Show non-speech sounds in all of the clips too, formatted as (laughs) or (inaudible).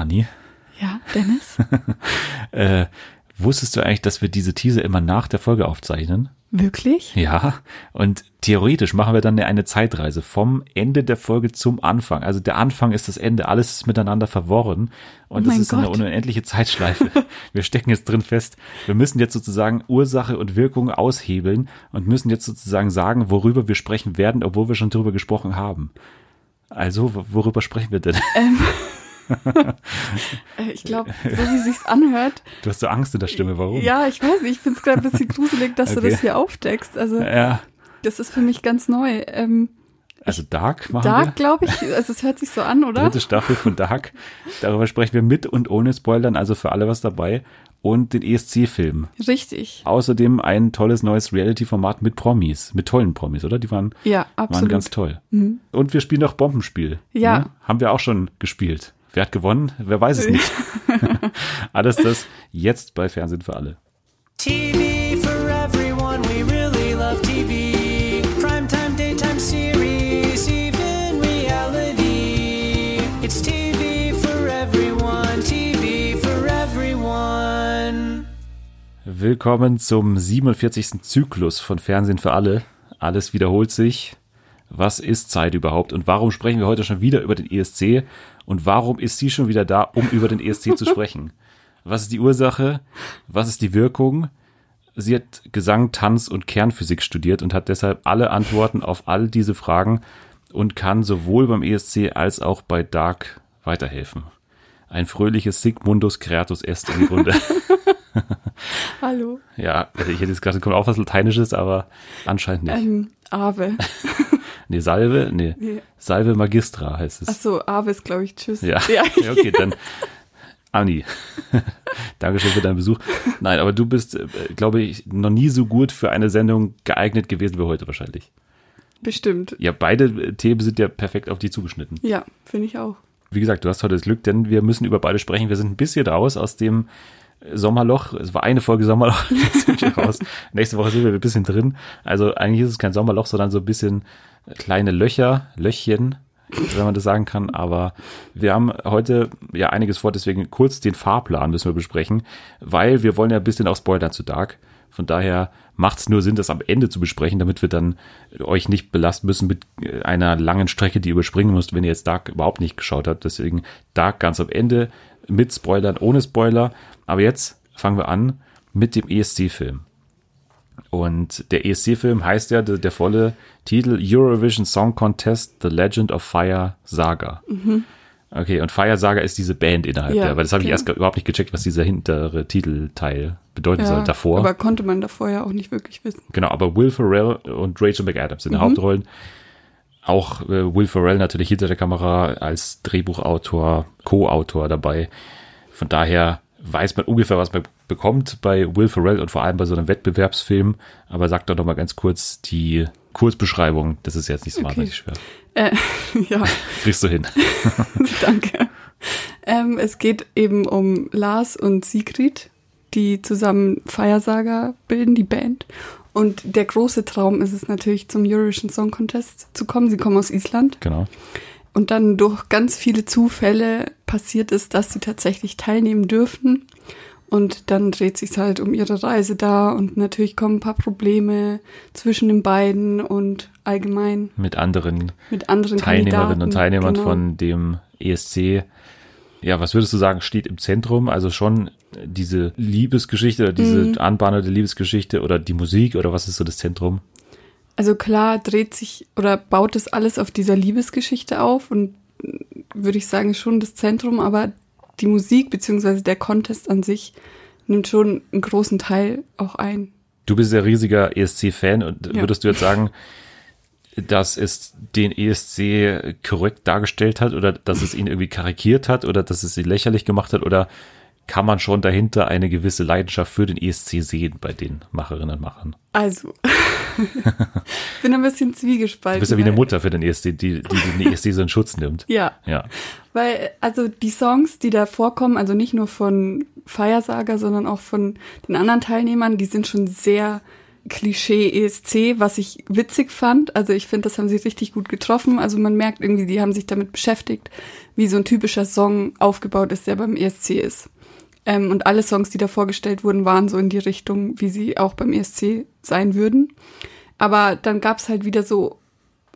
Anni, Ja, Dennis? (laughs) äh, wusstest du eigentlich, dass wir diese Teaser immer nach der Folge aufzeichnen? Wirklich? Ja, und theoretisch machen wir dann eine Zeitreise vom Ende der Folge zum Anfang. Also der Anfang ist das Ende, alles ist miteinander verworren und Oh das mein ist eine Gott. unendliche Zeitschleife. (laughs) wir stecken jetzt drin fest. Wir müssen jetzt sozusagen Ursache und Wirkung aushebeln und müssen jetzt sozusagen sagen, worüber wir sprechen werden, obwohl wir schon darüber gesprochen haben. Also, wo- worüber sprechen wir denn? Äh, (laughs) ich glaube, so wie sich's anhört. Du hast so Angst in der Stimme, warum? Ja, ich weiß nicht, ich finde es gerade ein bisschen gruselig, dass du Okay. das hier aufdeckst. Also, Ja, das ist für mich ganz neu. Ähm, also Dark machen Dark, wir. glaube ich, also es hört sich so an, oder? Dritte Staffel von Dark. Darüber sprechen wir mit und ohne Spoilern, also für alle was dabei. Und den ESC-Film. Richtig. Außerdem ein tolles neues Reality-Format mit Promis, mit tollen Promis, oder? Die waren, Ja, waren absolut. Mhm. ganz toll. Und wir spielen noch Bombenspiel. Ja. Ne? Haben wir auch schon gespielt. Wer hat gewonnen? Wer weiß es nicht. (laughs) Alles das jetzt bei Fernsehen für alle. TV for everyone, we really love TV. Primetime, daytime series, even reality. It's TV for everyone, TV for everyone. Willkommen zum 47. Zyklus von Fernsehen für alle. Alles wiederholt sich. Was ist Zeit überhaupt? Und warum sprechen wir heute schon wieder über den ESC? Und warum ist sie schon wieder da, um über den ESC zu (laughs) sprechen? Was ist die Ursache? Was ist die Wirkung? Sie hat Gesang, Tanz und Kernphysik studiert und hat deshalb alle Antworten auf all diese Fragen und kann sowohl beim ESC als auch bei Dark weiterhelfen. Ein fröhliches Sigmundus Creatus Est in die Runde. (laughs) Hallo. Ja, ich hätte jetzt gerade kommt auch was Lateinisches, aber anscheinend nicht. Ähm, Ave. (laughs) nee, Salve, nee, Nee. Salve Magistra heißt es. Ach so, Ave ist, glaube ich, Tschüss. Ja, ja. (laughs) ja okay, dann Anni. (laughs) Dankeschön für deinen Besuch. Nein, aber du bist, äh, glaube ich, noch nie so gut für eine Sendung geeignet gewesen wie heute wahrscheinlich. Bestimmt. Ja, beide äh, Themen sind ja perfekt auf dich zugeschnitten. Ja, finde ich auch. Wie gesagt, du hast heute das Glück, denn wir müssen über beide sprechen. Wir sind ein bisschen raus aus dem Sommerloch. Es war eine Folge Sommerloch. (laughs) Jetzt sind wir raus. Nächste Woche sind wir ein bisschen drin. Also eigentlich ist es kein Sommerloch, sondern so ein bisschen kleine Löcher, Löchchen, wenn man das sagen kann. Aber wir haben heute ja einiges vor, deswegen kurz den Fahrplan müssen wir besprechen, weil wir wollen ja ein bisschen auch spoilern zu Dark. Von daher macht es nur Sinn, das am Ende zu besprechen, damit wir dann euch nicht belasten müssen mit äh, einer langen Strecke, die ihr überspringen müsst, wenn ihr jetzt Dark überhaupt nicht geschaut habt. Deswegen Dark ganz am Ende mit Spoilern, ohne Spoiler. Aber jetzt fangen wir an mit dem ESC-Film. Und der ESC-Film heißt ja, der, der volle Titel Eurovision Song Contest The Legend of Fire Saga. Okay, und Fire Saga ist diese Band innerhalb Ja, der, weil das habe ich genau. erst überhaupt nicht gecheckt, was dieser hintere Titelteil bedeuten soll. Ja, Davor. Aber konnte man davor ja auch nicht wirklich wissen. Genau, aber Will Ferrell und Rachel McAdams Mhm. in den Hauptrollen. Auch äh, Will Ferrell natürlich hinter der Kamera als Drehbuchautor, Co-Autor dabei. Von daher weiß man ungefähr, was man bekommt bei Will Ferrell und vor allem bei so einem Wettbewerbsfilm. Aber sagt doch noch mal ganz kurz die Kurzbeschreibung. Das ist jetzt nicht so Okay. wahnsinnig schwer. Äh, (laughs) ja, Kriegst du hin. (laughs) danke. Ähm, es geht eben um Lars und Sigrid, die zusammen Feiersager bilden, die Band. Und der große Traum ist es natürlich, zum Eurovision Song Contest zu kommen. Sie kommen aus Island. Genau. Und dann durch ganz viele Zufälle passiert es, dass sie tatsächlich teilnehmen dürfen. Und dann dreht sich halt um ihre Reise da und natürlich kommen ein paar Probleme zwischen den beiden und allgemein Mit anderen mit anderen Teilnehmerinnen und Teilnehmern genau. von dem ESC. Ja, was würdest du sagen, steht im Zentrum? Also schon diese Liebesgeschichte oder diese Mhm. anbahnende Liebesgeschichte oder die Musik oder was ist so das Zentrum? Also klar dreht sich oder baut das alles auf dieser Liebesgeschichte auf und würde ich sagen schon das Zentrum, aber die Musik beziehungsweise der Contest an sich nimmt schon einen großen Teil auch ein. Du bist ja riesiger ESC-Fan und Ja. würdest du jetzt sagen, dass es den ESC korrekt dargestellt hat oder dass es ihn irgendwie karikiert hat oder dass es ihn lächerlich gemacht hat oder kann man schon dahinter eine gewisse Leidenschaft für den ESC sehen bei den Macherinnen und Machern? Also, (laughs) bin ein bisschen zwiegespalten. Du bist ja wie eine weil- Mutter für den ESC, die, die den ESC so in Schutz nimmt. Ja, Ja. weil also die Songs, die da vorkommen, also nicht nur von Feiersager, sondern auch von den anderen Teilnehmern, die sind schon sehr Klischee ESC, was ich witzig fand. Also ich finde, das haben sie richtig gut getroffen. Also man merkt irgendwie, die haben sich damit beschäftigt, wie so ein typischer Song aufgebaut ist, der beim ESC ist. Ähm, und alle Songs, die da vorgestellt wurden, waren so in die Richtung, wie sie auch beim ESC sein würden. Aber dann gab es halt wieder so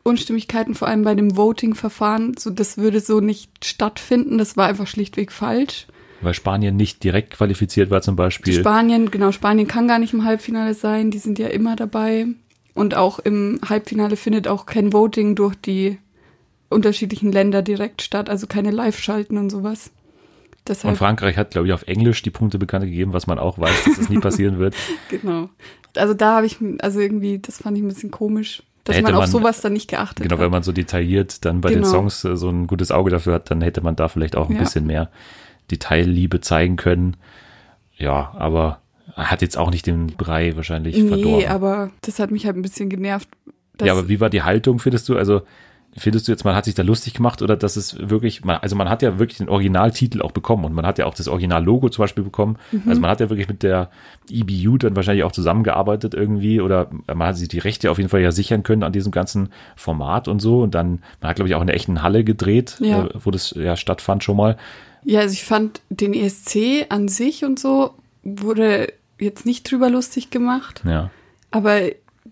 Unstimmigkeiten, vor allem bei dem Voting-Verfahren. So, das würde so nicht stattfinden. Das war einfach schlichtweg falsch. Weil Spanien nicht direkt qualifiziert war zum Beispiel. Spanien, genau, Spanien kann gar nicht im Halbfinale sein. Die sind ja immer dabei. Und auch im Halbfinale findet auch kein Voting durch die unterschiedlichen Länder direkt statt. Also keine Live-Schalten und sowas. Deshalb, Und Frankreich hat, glaube ich, auf Englisch die Punkte bekannt gegeben, was man auch weiß, dass das nie (laughs) passieren wird. genau. Also da habe ich, also irgendwie, das fand ich ein bisschen komisch, dass Hätte man auf man- sowas dann nicht geachtet Genau, wenn hat. man so detailliert dann bei den Genau. Songs äh, so ein gutes Auge dafür hat, dann hätte man da vielleicht auch ein Ja. bisschen mehr Detailliebe zeigen können. Ja, aber er hat jetzt auch nicht den Brei wahrscheinlich Nee, verdorben. aber das hat mich halt ein bisschen genervt. ja, aber wie war die Haltung, findest du? Also findest du jetzt, man hat sich da lustig gemacht oder dass es wirklich, man, also man hat ja wirklich den Originaltitel auch bekommen und man hat ja auch das Originallogo zum Beispiel bekommen. Mhm. Also man hat ja wirklich mit der EBU dann wahrscheinlich auch zusammengearbeitet irgendwie oder man hat sich die Rechte auf jeden Fall ja sichern können an diesem ganzen Format und so und dann, man hat glaube ich auch in der echten Halle gedreht, Ja. äh, wo das ja stattfand schon mal. Ja, also ich fand den ESC an sich und so wurde jetzt nicht drüber lustig gemacht, Ja. aber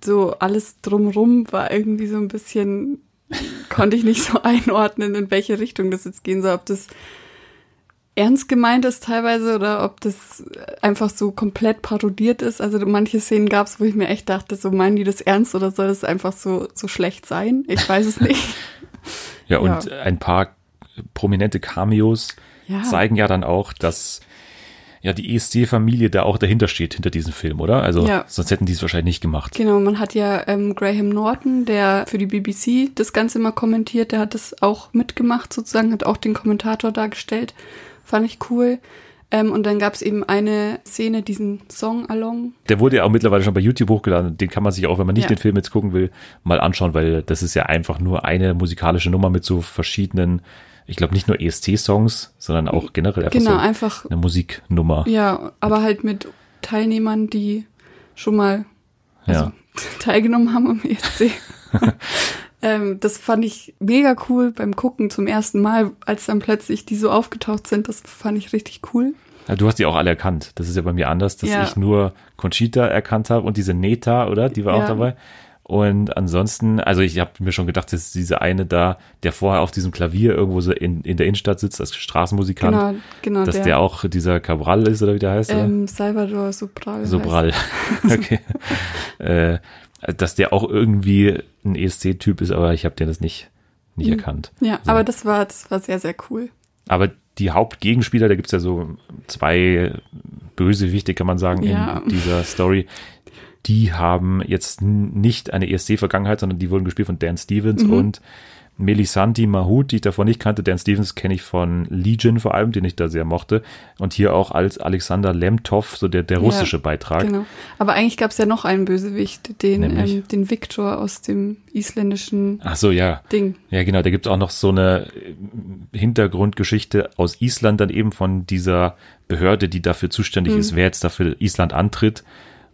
so alles drumrum war irgendwie so ein bisschen, konnte ich nicht so einordnen, in welche Richtung das jetzt gehen soll, ob das ernst gemeint ist teilweise oder ob das einfach so komplett parodiert ist. Also manche Szenen gab es, wo ich mir echt dachte, so meinen die das ernst oder soll das einfach so, so schlecht sein? Ich weiß es nicht. (laughs) Ja, und Ja. ein paar prominente Cameos Ja. zeigen ja dann auch, dass ja die ESC-Familie da auch dahinter steht, hinter diesem Film, oder? Also Ja. sonst hätten die es wahrscheinlich nicht gemacht. Genau, man hat ja ähm, Graham Norton, der für die BBC das Ganze mal kommentiert, der hat das auch mitgemacht sozusagen, hat auch den Kommentator dargestellt. Fand ich cool. Ähm, und dann gab es eben eine Szene, diesen Song Along. Der wurde ja auch mittlerweile schon bei YouTube hochgeladen. Den kann man sich auch, wenn man nicht Ja. den Film jetzt gucken will, mal anschauen, weil das ist ja einfach nur eine musikalische Nummer mit so verschiedenen, ich glaube nicht nur ESC-Songs, sondern auch generell einfach Genau, so einfach, eine Musiknummer. ja, aber halt mit Teilnehmern, die schon mal also, Ja. (laughs) teilgenommen haben am ESC. (laughs) ähm, das fand ich mega cool beim Gucken zum ersten Mal, als dann plötzlich die so aufgetaucht sind. Das fand ich richtig cool. Ja, Du hast die auch alle erkannt. Das ist ja bei mir anders, dass Ja. ich nur Conchita erkannt habe und diese Neta, oder? Die war auch dabei. Und ansonsten, also ich habe mir schon gedacht, dass diese eine da, der vorher auf diesem Klavier irgendwo so in, in der Innenstadt sitzt als Straßenmusikant, Genau, genau. dass der, auch dieser Cabral ist oder wie der heißt, ähm, Salvador Sobral. Sobral. (laughs) okay. äh, dass der auch irgendwie ein ESC-Typ ist, aber ich habe den das nicht, nicht Mhm. erkannt. Ja, So. aber das war, das war sehr, sehr cool. Aber die Hauptgegenspieler, da gibt's ja so zwei Bösewichte, kann man sagen, Ja. in dieser Story. Die haben jetzt nicht eine ESC-Vergangenheit, sondern die wurden gespielt von Dan Stevens Mhm. und Melisanti Mahut, die ich davor nicht kannte. Dan Stevens kenne ich von Legion vor allem, den ich da sehr mochte. Und hier auch als Alexander Lemtov, so der, der Ja, russische Beitrag. Genau. Aber eigentlich gab es ja noch einen Bösewicht, den, ähm, den Victor aus dem isländischen Ach so, ja. Ding. Ja, genau, da gibt's auch noch so eine äh, Hintergrundgeschichte aus Island, dann eben von dieser Behörde, die dafür zuständig Mhm. ist, wer jetzt dafür Island antritt.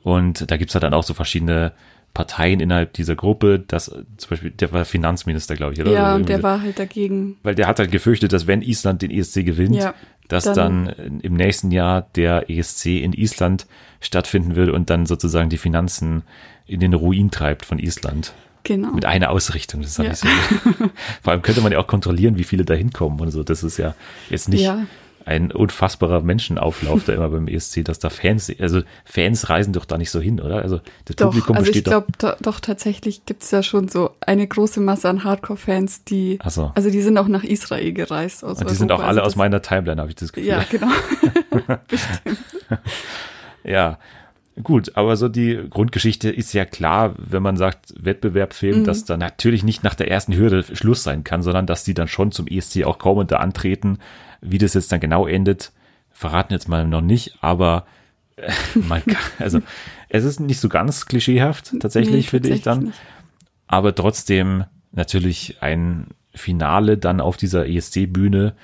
Und da gibt's halt dann auch so verschiedene Parteien innerhalb dieser Gruppe, das äh, zum Beispiel, der war Finanzminister, glaube ich, oder? Ja, und der war halt dagegen. Weil der hat halt gefürchtet, dass wenn Island den ESC gewinnt, Ja, dass dann, dann- im nächsten Jahr der ESC in Island stattfinden würde und dann sozusagen die Finanzen in den Ruin treibt von Island. Genau. Mit einer Ausrichtung, das ist ja. So. (laughs) Vor allem könnte man ja auch kontrollieren, wie viele da hinkommen und so. Das ist ja jetzt nicht Ja. Ein unfassbarer Menschenauflauf da immer beim ESC, dass da Fans, also Fans reisen doch da nicht so hin, oder? Also das Doch, Publikum also ich besteht doch. glaube, do, doch tatsächlich gibt es ja schon so eine große Masse an Hardcore-Fans, die, so. also die sind auch nach Israel gereist. Aus Und die sind auch Europa. alle Also aus meiner Timeline, habe ich das Gefühl. (laughs) (laughs) Ja, genau. Ja, gut, aber so die Grundgeschichte ist ja klar, wenn man sagt Wettbewerbfilm, dass da natürlich nicht nach der ersten Hürde Schluss sein kann, sondern dass die dann schon zum ESC auch kommen und da antreten. Wie das jetzt dann genau endet, verraten jetzt mal noch nicht, aber äh, man kann, (laughs) also es ist nicht so ganz klischeehaft, tatsächlich, Nee, finde ich dann. aber trotzdem natürlich ein Finale dann auf dieser ESC-Bühne,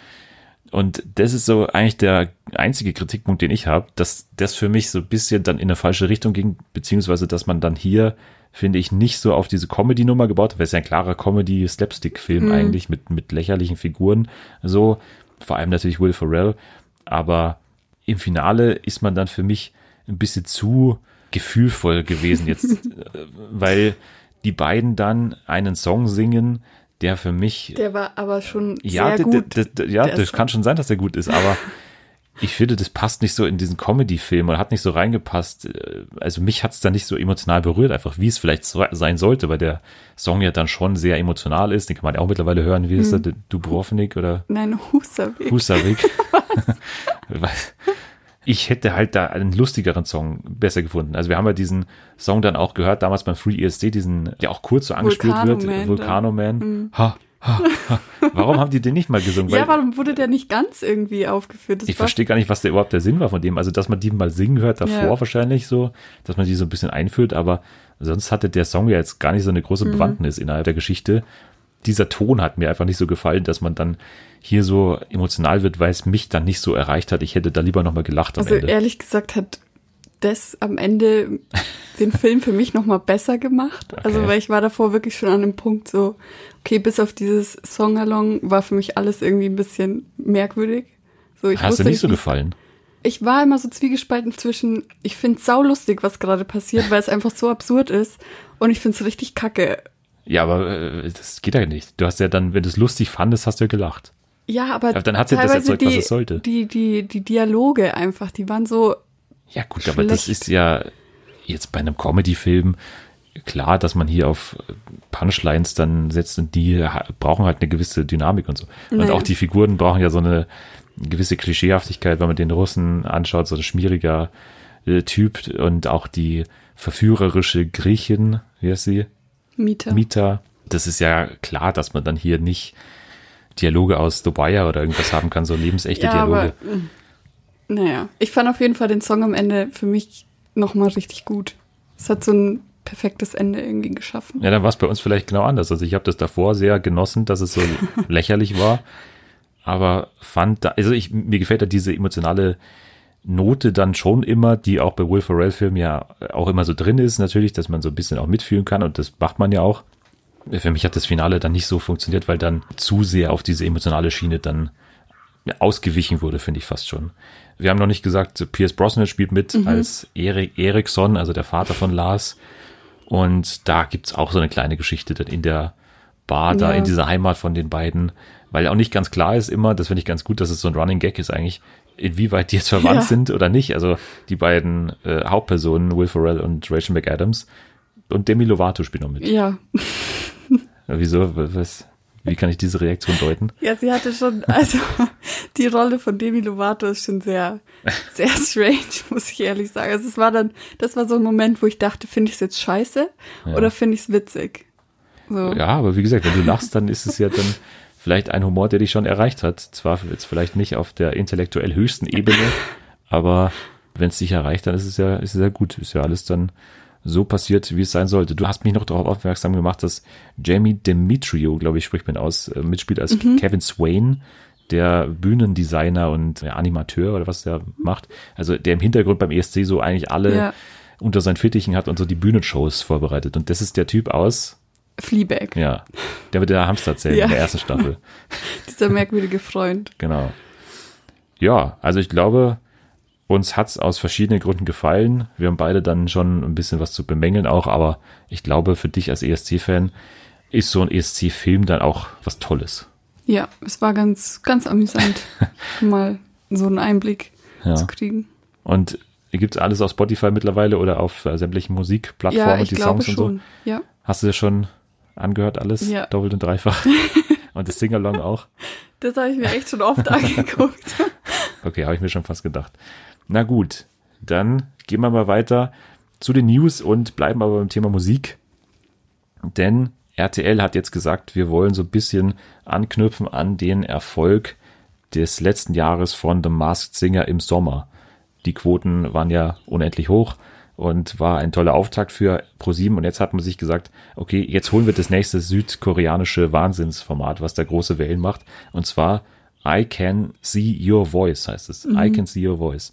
Und das ist so eigentlich der einzige Kritikpunkt, den ich habe, dass das für mich so ein bisschen dann in eine falsche Richtung ging, beziehungsweise dass man dann hier, finde ich, nicht so auf diese Comedy-Nummer gebaut hat, weil es ja ein klarer Comedy-Slapstick-Film Mhm. eigentlich mit, mit lächerlichen Figuren, so, vor allem natürlich Will Ferrell, aber im Finale ist man dann für mich ein bisschen zu gefühlvoll gewesen jetzt, (laughs) äh, weil die beiden dann einen Song singen, der für mich Der war aber schon ja, sehr gut. ja, das kann schon sein, dass der gut ist, aber (laughs) ich finde, das passt nicht so in diesen Comedy-Film oder hat nicht so reingepasst. Äh, Also mich hat es da nicht so emotional berührt, einfach wie es vielleicht so sein sollte, weil der Song ja dann schon sehr emotional ist. Den kann man ja auch mittlerweile hören. Wie ist Hm. der? Dubrovnik oder Nein, (laughs) Husavik. Husavik? (laughs) Ich hätte halt da einen lustigeren Song besser gefunden. Also wir haben ja diesen Song dann auch gehört, damals beim Free ESC, diesen, der auch kurz so angespielt Volcano wird, Man Volcano Man. Ha, ha, ha. Warum haben die den nicht mal gesungen? Ja, warum wurde der nicht ganz irgendwie aufgeführt? Das ich verstehe gar nicht, was der überhaupt der Sinn war von dem. Also, dass man die mal singen hört davor Ja. wahrscheinlich so, dass man die so ein bisschen einführt, aber sonst hatte der Song ja jetzt gar nicht so eine Mhm. große Bewandtnis innerhalb der Geschichte. Dieser Ton hat mir einfach nicht so gefallen, dass man dann hier so emotional wird, weil es mich dann nicht so erreicht hat. Ich hätte da lieber nochmal gelacht am Also Ende. ehrlich gesagt hat das am Ende den (laughs) Film für mich noch mal besser gemacht. Also Okay. weil ich war davor wirklich schon an dem Punkt so, okay, bis auf dieses Songalong war für mich alles irgendwie ein bisschen merkwürdig. So, ich Hast dir nicht so gefallen? Ich war immer so zwiegespalten zwischen, ich finde es saulustig, was gerade passiert, weil es einfach so absurd ist und ich finde es richtig kacke. Ja, aber äh, das geht ja nicht. Du hast ja dann, wenn du es lustig fandest, hast du ja gelacht. Ja, aber, Aber dann hat sie das erzeugt, was die, es sollte. Die, die, die Dialoge einfach, die waren so, Ja, gut, aber das Schlecht. ist ja jetzt bei einem Comedy-Film klar, dass man hier auf Punchlines dann setzt und die brauchen halt eine gewisse Dynamik und so. Und Naja. auch die Figuren brauchen ja so eine gewisse Klischeehaftigkeit, wenn man den Russen anschaut, so ein schmieriger äh, Typ und auch die verführerische Griechin, wie heißt sie? Mieter. Mieter. Das ist ja klar, dass man dann hier nicht Dialoge aus Dubai oder irgendwas haben kann, so lebensechte ja, Dialoge. aber mm, naja, ich fand auf jeden Fall den Song am Ende für mich nochmal richtig gut. Es hat so ein perfektes Ende irgendwie geschaffen. Ja, dann war es bei uns vielleicht genau anders. Also ich habe das davor sehr genossen, dass es so (laughs) lächerlich war, aber fand da, also ich, mir gefällt da diese emotionale Note dann schon immer, die auch bei Will Ferrell Filmen ja auch immer so drin ist, natürlich, dass man so ein bisschen auch mitfühlen kann und das macht man ja auch. Für mich hat das Finale dann nicht so funktioniert, weil dann zu sehr auf diese emotionale Schiene dann ausgewichen wurde, finde ich fast schon. Wir haben noch nicht gesagt, Pierce Brosnan spielt mit als Erik Eriksson, also der Vater von Lars. Und da gibt's auch so eine kleine Geschichte dann in der Bar, da Ja. in dieser Heimat von den beiden, weil auch nicht ganz klar ist immer, das finde ich ganz gut, dass es so ein Running Gag ist eigentlich, inwieweit die jetzt verwandt Ja. sind oder nicht. Also die beiden äh, Hauptpersonen, Will Ferrell und Rachel McAdams. Und Demi Lovato spielt noch mit. Ja. (laughs) Wieso? Was? Wie kann ich diese Reaktion deuten? Ja, sie hatte schon, also (laughs) die Rolle von Demi Lovato ist schon sehr, sehr strange, (laughs) muss ich ehrlich sagen. Also es war dann, das war so ein Moment, wo ich dachte, finde ich es jetzt scheiße Ja. oder finde ich es witzig? So. Ja, aber wie gesagt, wenn du lachst, dann ist es ja dann vielleicht ein Humor, der dich schon erreicht hat. Zwar jetzt vielleicht nicht auf der intellektuell höchsten Ebene, (laughs) aber wenn es dich erreicht, dann ist es ja, ist es ja gut. Ist ja alles dann so passiert, wie es sein sollte. Du hast mich noch darauf aufmerksam gemacht, dass Jamie Demetrio, glaube ich, spricht man aus, äh, mitspielt als Kevin Swain, der Bühnendesigner und ja, Animateur oder was der macht. Also der im Hintergrund beim ESC so eigentlich alle Ja. unter seinen Fittichen hat und so die Bühnenshows vorbereitet. Und das ist der Typ aus, Fleabag, ja, der mit der Hamsterzelle Ja. in der ersten Staffel. (laughs) dieser merkwürdige Freund. Genau. Ja, also ich glaube, uns hat's aus verschiedenen Gründen gefallen. Wir haben beide dann schon ein bisschen was zu bemängeln auch, aber ich glaube, für dich als ESC-Fan ist so ein ESC-Film dann auch was Tolles. Ja, es war ganz, ganz amüsant, (laughs) mal so einen Einblick Ja. zu kriegen. Und gibt's alles auf Spotify mittlerweile oder auf äh, sämtlichen Musikplattformen, Ja, die Songs und so? Ja. Hast du das schon angehört alles? Ja. Doppelt und dreifach. (laughs) und das Singalong auch? Das habe ich mir echt schon oft (laughs) angeguckt. Okay, habe ich mir schon fast gedacht. Na gut, dann gehen wir mal weiter zu den News und bleiben aber beim Thema Musik. Denn RTL hat jetzt gesagt, wir wollen so ein bisschen anknüpfen an den Erfolg des letzten Jahres von The Masked Singer im Sommer. Die Quoten waren ja unendlich hoch und war ein toller Auftakt für ProSieben und jetzt hat man sich gesagt, okay, jetzt holen wir das nächste südkoreanische Wahnsinnsformat, was da große Wellen macht und zwar I Can See Your Voice heißt es. I Can See Your Voice.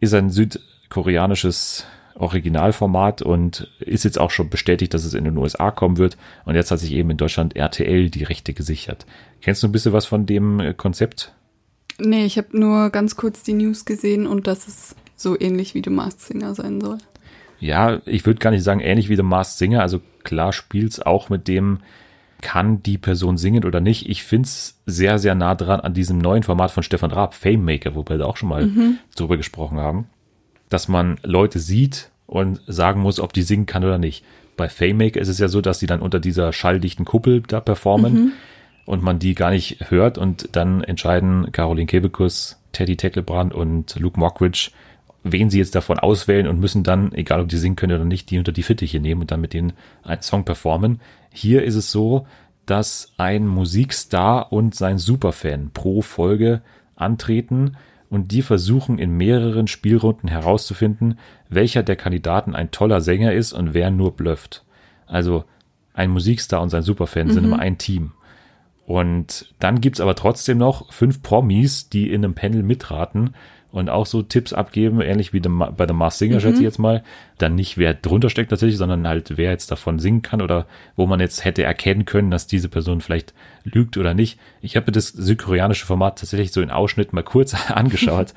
Ist ein südkoreanisches Originalformat und ist jetzt auch schon bestätigt, dass es in den USA kommen wird. Und jetzt hat sich eben in Deutschland RTL die Rechte gesichert. Kennst du ein bisschen was von dem Konzept? Nee, ich habe nur ganz kurz die News gesehen und dass es so ähnlich wie The Masked Singer sein soll. Ja, ich würde gar nicht sagen ähnlich wie The Masked Singer. Also klar spielt's auch mit dem, kann die Person singen oder nicht. Ich find's sehr, sehr nah dran an diesem neuen Format von Stefan Raab, Fame Maker, wo wir da auch schon mal drüber gesprochen haben, dass man Leute sieht und sagen muss, ob die singen kann oder nicht. Bei Fame Maker ist es ja so, dass die dann unter dieser schalldichten Kuppel da performen und man die gar nicht hört und dann entscheiden Caroline Kebekus, Teddy Tecklebrand und Luke Mockridge, wen sie jetzt davon auswählen und müssen dann, egal ob die singen können oder nicht, die unter die Fittiche nehmen und dann mit denen einen Song performen. Hier ist es so, dass ein Musikstar und sein Superfan pro Folge antreten und die versuchen in mehreren Spielrunden herauszufinden, welcher der Kandidaten ein toller Sänger ist und wer nur blufft. Also ein Musikstar und sein Superfan sind immer ein Team. Und dann gibt's aber trotzdem noch fünf Promis, die in einem Panel mitraten und auch so Tipps abgeben, ähnlich wie bei The Mars Singer, schätze ich jetzt mal. Dann nicht, wer drunter steckt tatsächlich, sondern halt, wer jetzt davon singen kann oder wo man jetzt hätte erkennen können, dass diese Person vielleicht lügt oder nicht. Ich habe mir das südkoreanische Format tatsächlich so in Ausschnitt mal kurz (laughs) angeschaut.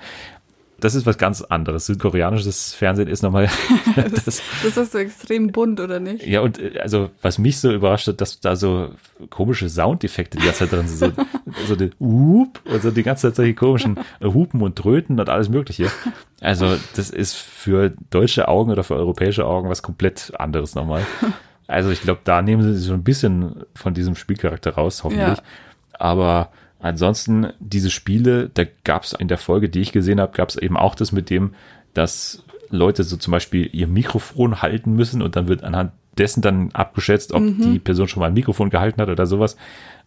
Das ist was ganz anderes. Südkoreanisches Fernsehen ist nochmal (laughs) (laughs) das, Das ist so extrem bunt, oder nicht? ja, und äh, also, was mich so überrascht hat, dass da so komische Soundeffekte die ganze Zeit drin sind. So, (laughs) so die Hup und so die ganze Zeit solche komischen Hupen und Tröten und alles Mögliche. Also, das ist für deutsche Augen oder für europäische Augen was komplett anderes nochmal. Also, ich glaube, da nehmen sie so ein bisschen von diesem Spielcharakter raus, hoffentlich. Ja. Aber ansonsten, diese Spiele, da gab es in der Folge, die ich gesehen habe, gab es eben auch das mit dem, dass Leute so zum Beispiel ihr Mikrofon halten müssen und dann wird anhand dessen dann abgeschätzt, ob die Person schon mal ein Mikrofon gehalten hat oder sowas.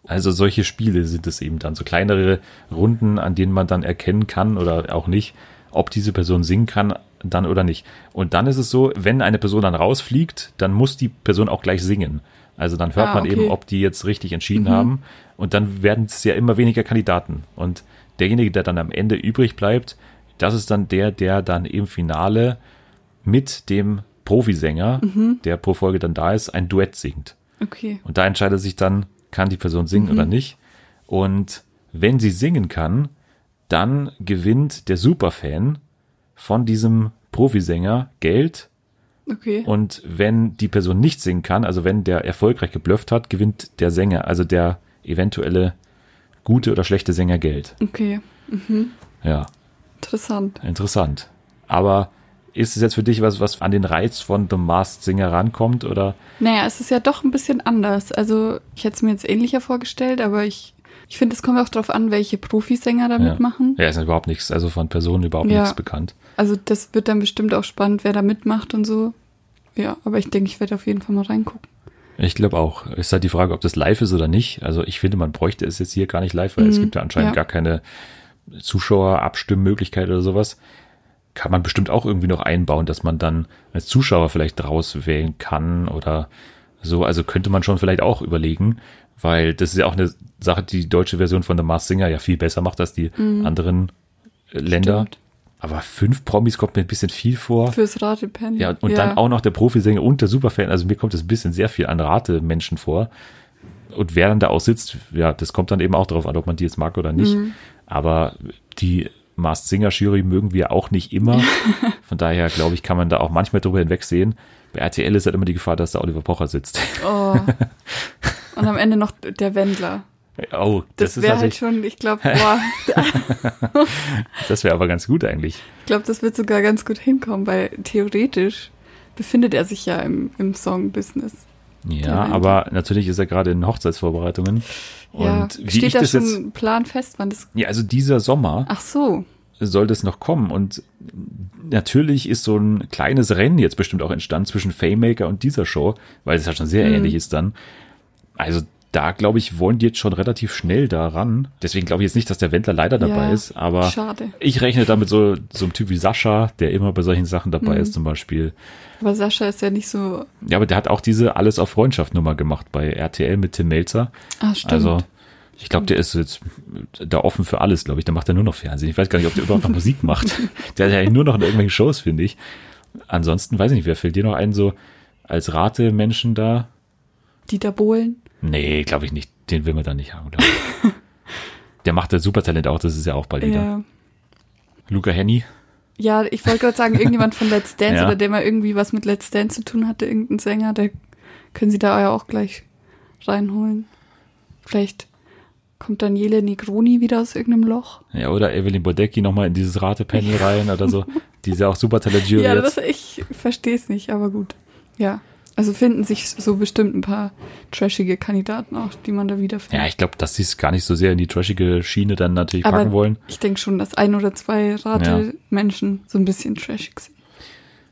Also solche Spiele sind es eben dann, so kleinere Runden, an denen man dann erkennen kann oder auch nicht, ob diese Person singen kann dann oder nicht. Und dann ist es so, wenn eine Person dann rausfliegt, dann muss die Person auch gleich singen. Also dann hört Ah, man okay. eben, ob die jetzt richtig entschieden haben. Und dann werden es ja immer weniger Kandidaten. Und derjenige, der dann am Ende übrig bleibt, das ist dann der, der dann im Finale mit dem Profisänger, der pro Folge dann da ist, ein Duett singt. Okay. Und da entscheidet sich dann, kann die Person singen oder nicht. Und wenn sie singen kann, dann gewinnt der Superfan von diesem Profisänger Geld. Okay. Und wenn die Person nicht singen kann, also wenn der erfolgreich geblufft hat, gewinnt der Sänger, also der eventuelle gute oder schlechte Sänger Geld. Okay. Ja, Interessant. interessant. Aber ist es jetzt für dich was, was an den Reiz von The Masked Singer rankommt oder? Naja, es ist ja doch ein bisschen anders. Also, ich hätte es mir jetzt ähnlicher vorgestellt, aber ich, ich finde, es kommt auch darauf an, welche Profisänger da mitmachen. Ja, ist überhaupt nichts, also von Personen überhaupt Ja. nichts bekannt. Also, das wird dann bestimmt auch spannend, wer da mitmacht und so. Ja, aber ich denke, ich werde auf jeden Fall mal reingucken. Ich glaube auch. Ist halt die Frage, ob das live ist oder nicht. Also ich finde, man bräuchte es jetzt hier gar nicht live, weil es gibt ja anscheinend ja. gar keine Zuschauerabstimmmöglichkeit oder sowas. Kann man bestimmt auch irgendwie noch einbauen, dass man dann als Zuschauer vielleicht rauswählen kann oder so. Also könnte man schon vielleicht auch überlegen, weil das ist ja auch eine Sache, die die deutsche Version von The Mars Singer ja viel besser macht als die anderen äh, Länder. Stimmt. Aber fünf Promis kommt mir ein bisschen viel vor. Fürs Ratepanel. Ja, und dann auch noch der Profisänger und der Superfan. Also mir kommt das ein bisschen sehr viel an Rate-Menschen vor. Und wer dann da aussitzt, ja, das kommt dann eben auch darauf an, ob man die jetzt mag oder nicht. Mhm. Aber die Masked Singer Jury mögen wir auch nicht immer. (laughs) Von daher, glaube ich, kann man da auch manchmal drüber hinwegsehen. Bei RTL ist halt immer die Gefahr, dass da Oliver Pocher sitzt. Oh. (laughs) Und am Ende noch der Wendler. Oh, Das, das, wäre halt natürlich, schon, ich glaube, (laughs) boah, das wäre aber ganz gut eigentlich. ich glaube, das wird sogar ganz gut hinkommen, weil theoretisch befindet er sich ja im, im Song-Business. Ja, aber natürlich ist er gerade in Hochzeitsvorbereitungen. Ja, Und wie steht ich da das schon jetzt, Plan fest, wann das. ja, also dieser Sommer, Ach so. soll das noch kommen. Und natürlich ist so ein kleines Rennen jetzt bestimmt auch entstanden zwischen Faymaker und dieser Show, weil es ja schon sehr Mhm. ähnlich ist dann. Also da, glaube ich, wollen die jetzt schon relativ schnell daran. Deswegen glaube ich jetzt nicht, dass der Wendler leider dabei Ja, ist, aber Schade. ich rechne damit so, so einem Typ wie Sascha, der immer bei solchen Sachen dabei Mhm. ist zum Beispiel. Aber Sascha ist ja nicht so. Ja, aber der hat auch diese Alles auf Freundschaft Nummer gemacht bei RTL mit Tim Melzer. Ah, stimmt. Also Ich glaube, der ist jetzt da offen für alles, glaube ich. Der macht ja nur noch Fernsehen. Ich weiß gar nicht, ob der überhaupt noch Musik macht. (laughs) Der hat ja nur noch in irgendwelchen Shows, finde ich. Ansonsten weiß ich nicht, wer fällt dir noch ein, so als Ratemenschen da? Dieter Bohlen. Nee, glaube ich nicht. Den will man da nicht haben, glaube ich. (laughs) Der macht das Supertalent auch, das ist ja auch bald wieder. Ja. Luca Henny. Ja, ich wollte gerade sagen, irgendjemand von Let's (laughs) Dance Ja. oder der mal irgendwie was mit Let's Dance zu tun hatte, irgendein Sänger, der können Sie da ja auch gleich reinholen. Vielleicht kommt Daniele Negroni wieder aus irgendeinem Loch. Ja, oder Evelyn Bodecki nochmal in dieses Ratepanel rein oder so. Die ist ja auch Supertalent-Jury (laughs) Ja, jetzt. das, ich verstehe es nicht, aber gut. Ja. Also finden sich so bestimmt ein paar trashige Kandidaten auch, die man da wiederfindet. Ja, ich glaube, dass sie es gar nicht so sehr in die trashige Schiene dann natürlich aber packen wollen. ich denke schon, dass ein oder zwei Rate-Menschen so ein bisschen trashig sind.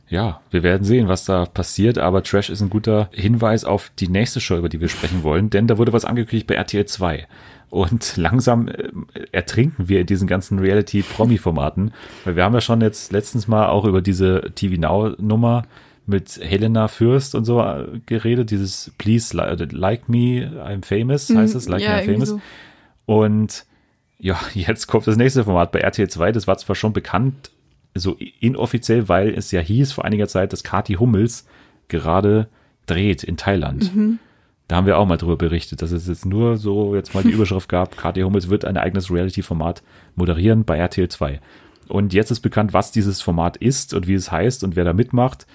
Ja, wir werden sehen, was da passiert, aber Trash ist ein guter Hinweis auf die nächste Show, über die wir sprechen wollen, denn da wurde was angekündigt bei RTL 2. Und (laughs) langsam äh, ertrinken wir in diesen ganzen Reality-Promi-Formaten, weil wir haben ja schon jetzt letztens mal auch über diese TV Now-Nummer mit Helena Fürst und so äh, geredet, dieses Please li- Like Me, I'm Famous, heißt es, Like ja, Me, I'm Famous. so. Und ja, (laughs) jetzt kommt das nächste Format bei RTL 2. Das war zwar schon bekannt, so inoffiziell, weil es ja hieß vor einiger Zeit, dass Kati Hummels gerade dreht in Thailand. Da haben wir auch mal drüber berichtet, dass es jetzt nur so jetzt mal die (laughs) Überschrift gab, Kati Hummels wird ein eigenes Reality-Format moderieren bei RTL 2. Und jetzt ist bekannt, was dieses Format ist und wie es heißt und wer da mitmacht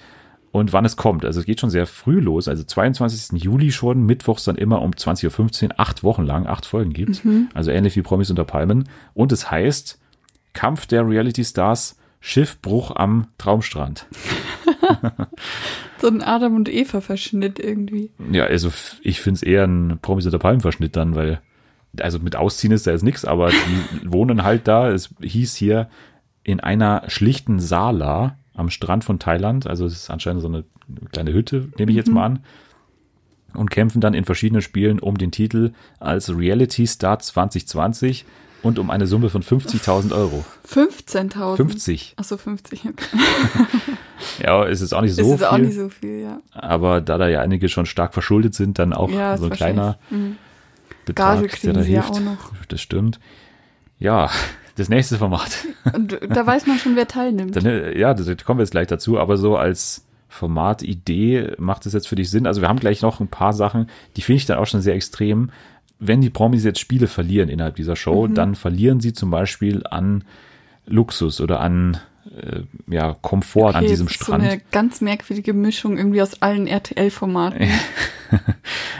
und wann es kommt. Also es geht schon sehr früh los, also 22. Juli schon, mittwochs dann immer um 20.15 Uhr, acht Wochen lang, acht Folgen gibt's. Also ähnlich wie Promis unter Palmen. Und es heißt Kampf der Reality Stars, Schiffbruch am Traumstrand. (laughs) So ein Adam und Eva Verschnitt irgendwie. Ja, also ich finde es eher ein Promis unter Palmen Verschnitt dann, weil also mit Ausziehen ist da jetzt nichts, aber die (laughs) wohnen halt da. Es hieß hier in einer schlichten Sala am Strand von Thailand, also es ist anscheinend so eine kleine Hütte, nehme ich jetzt mal an, und kämpfen dann in verschiedenen Spielen um den Titel als Reality Star 2020 und um eine Summe von 50.000 Euro. 15.000. 50. Achso, 50. Okay. (laughs) Ja, ist jetzt auch nicht so das ist viel. auch nicht so viel, ja. aber da da ja einige schon stark verschuldet sind, dann auch Ja, so ein kleiner. Mhm. Betrag, der da hilft. auch noch. Das stimmt. Ja, das nächste Format. Und da weiß man schon, wer teilnimmt. Dann, äh, ja, das, da kommen wir jetzt gleich dazu, aber so als Formatidee macht es jetzt für dich Sinn. Also wir haben gleich noch ein paar Sachen, die finde ich dann auch schon sehr extrem. Wenn die Promis jetzt Spiele verlieren innerhalb dieser Show, Mhm. dann verlieren sie zum Beispiel an Luxus oder an äh, ja, Komfort an Okay, diesem es ist Strand. So eine ganz merkwürdige Mischung irgendwie aus allen RTL-Formaten. (laughs)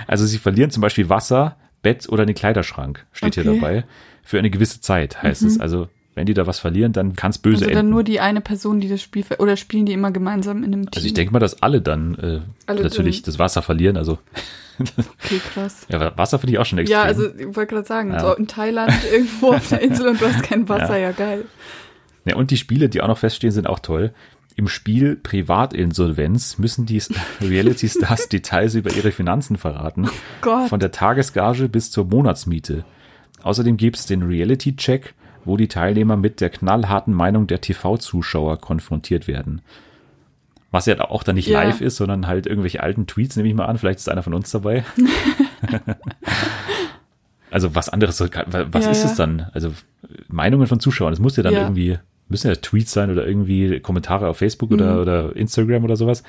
Also sie verlieren zum Beispiel Wasser, Bett oder den Kleiderschrank, steht hier Okay. Mhm. dabei. Für eine gewisse Zeit heißt es. Also wenn die da was verlieren, dann kann es böse Also enden. dann nur die eine Person, die das Spiel oder spielen die immer gemeinsam in einem Team. also ich denke mal, dass alle dann äh, Alle natürlich dann- das Wasser verlieren. Also Okay, krass. (laughs) ja, Wasser finde ich auch schon extrem. Ja, also ich wollte gerade sagen, Ja. so in Thailand (laughs) irgendwo auf der Insel und du hast kein Wasser, ja, geil. Ja, und die Spiele, die auch noch feststehen, sind auch toll. Im Spiel Privatinsolvenz müssen die (laughs) Reality Stars Details über ihre Finanzen verraten. Gott. Von der Tagesgage bis zur Monatsmiete. Außerdem gibt's den Reality-Check, wo die Teilnehmer mit der knallharten Meinung der TV-Zuschauer konfrontiert werden. Was ja auch dann nicht Ja. live ist, sondern halt irgendwelche alten Tweets, nehme ich mal an. Vielleicht ist einer von uns dabei. (laughs) also was anderes, was Ja, ist ja. es dann? Also Meinungen von Zuschauern, das muss ja dann Ja. irgendwie, müssen ja Tweets sein oder irgendwie Kommentare auf Facebook oder, Mhm. oder Instagram oder sowas.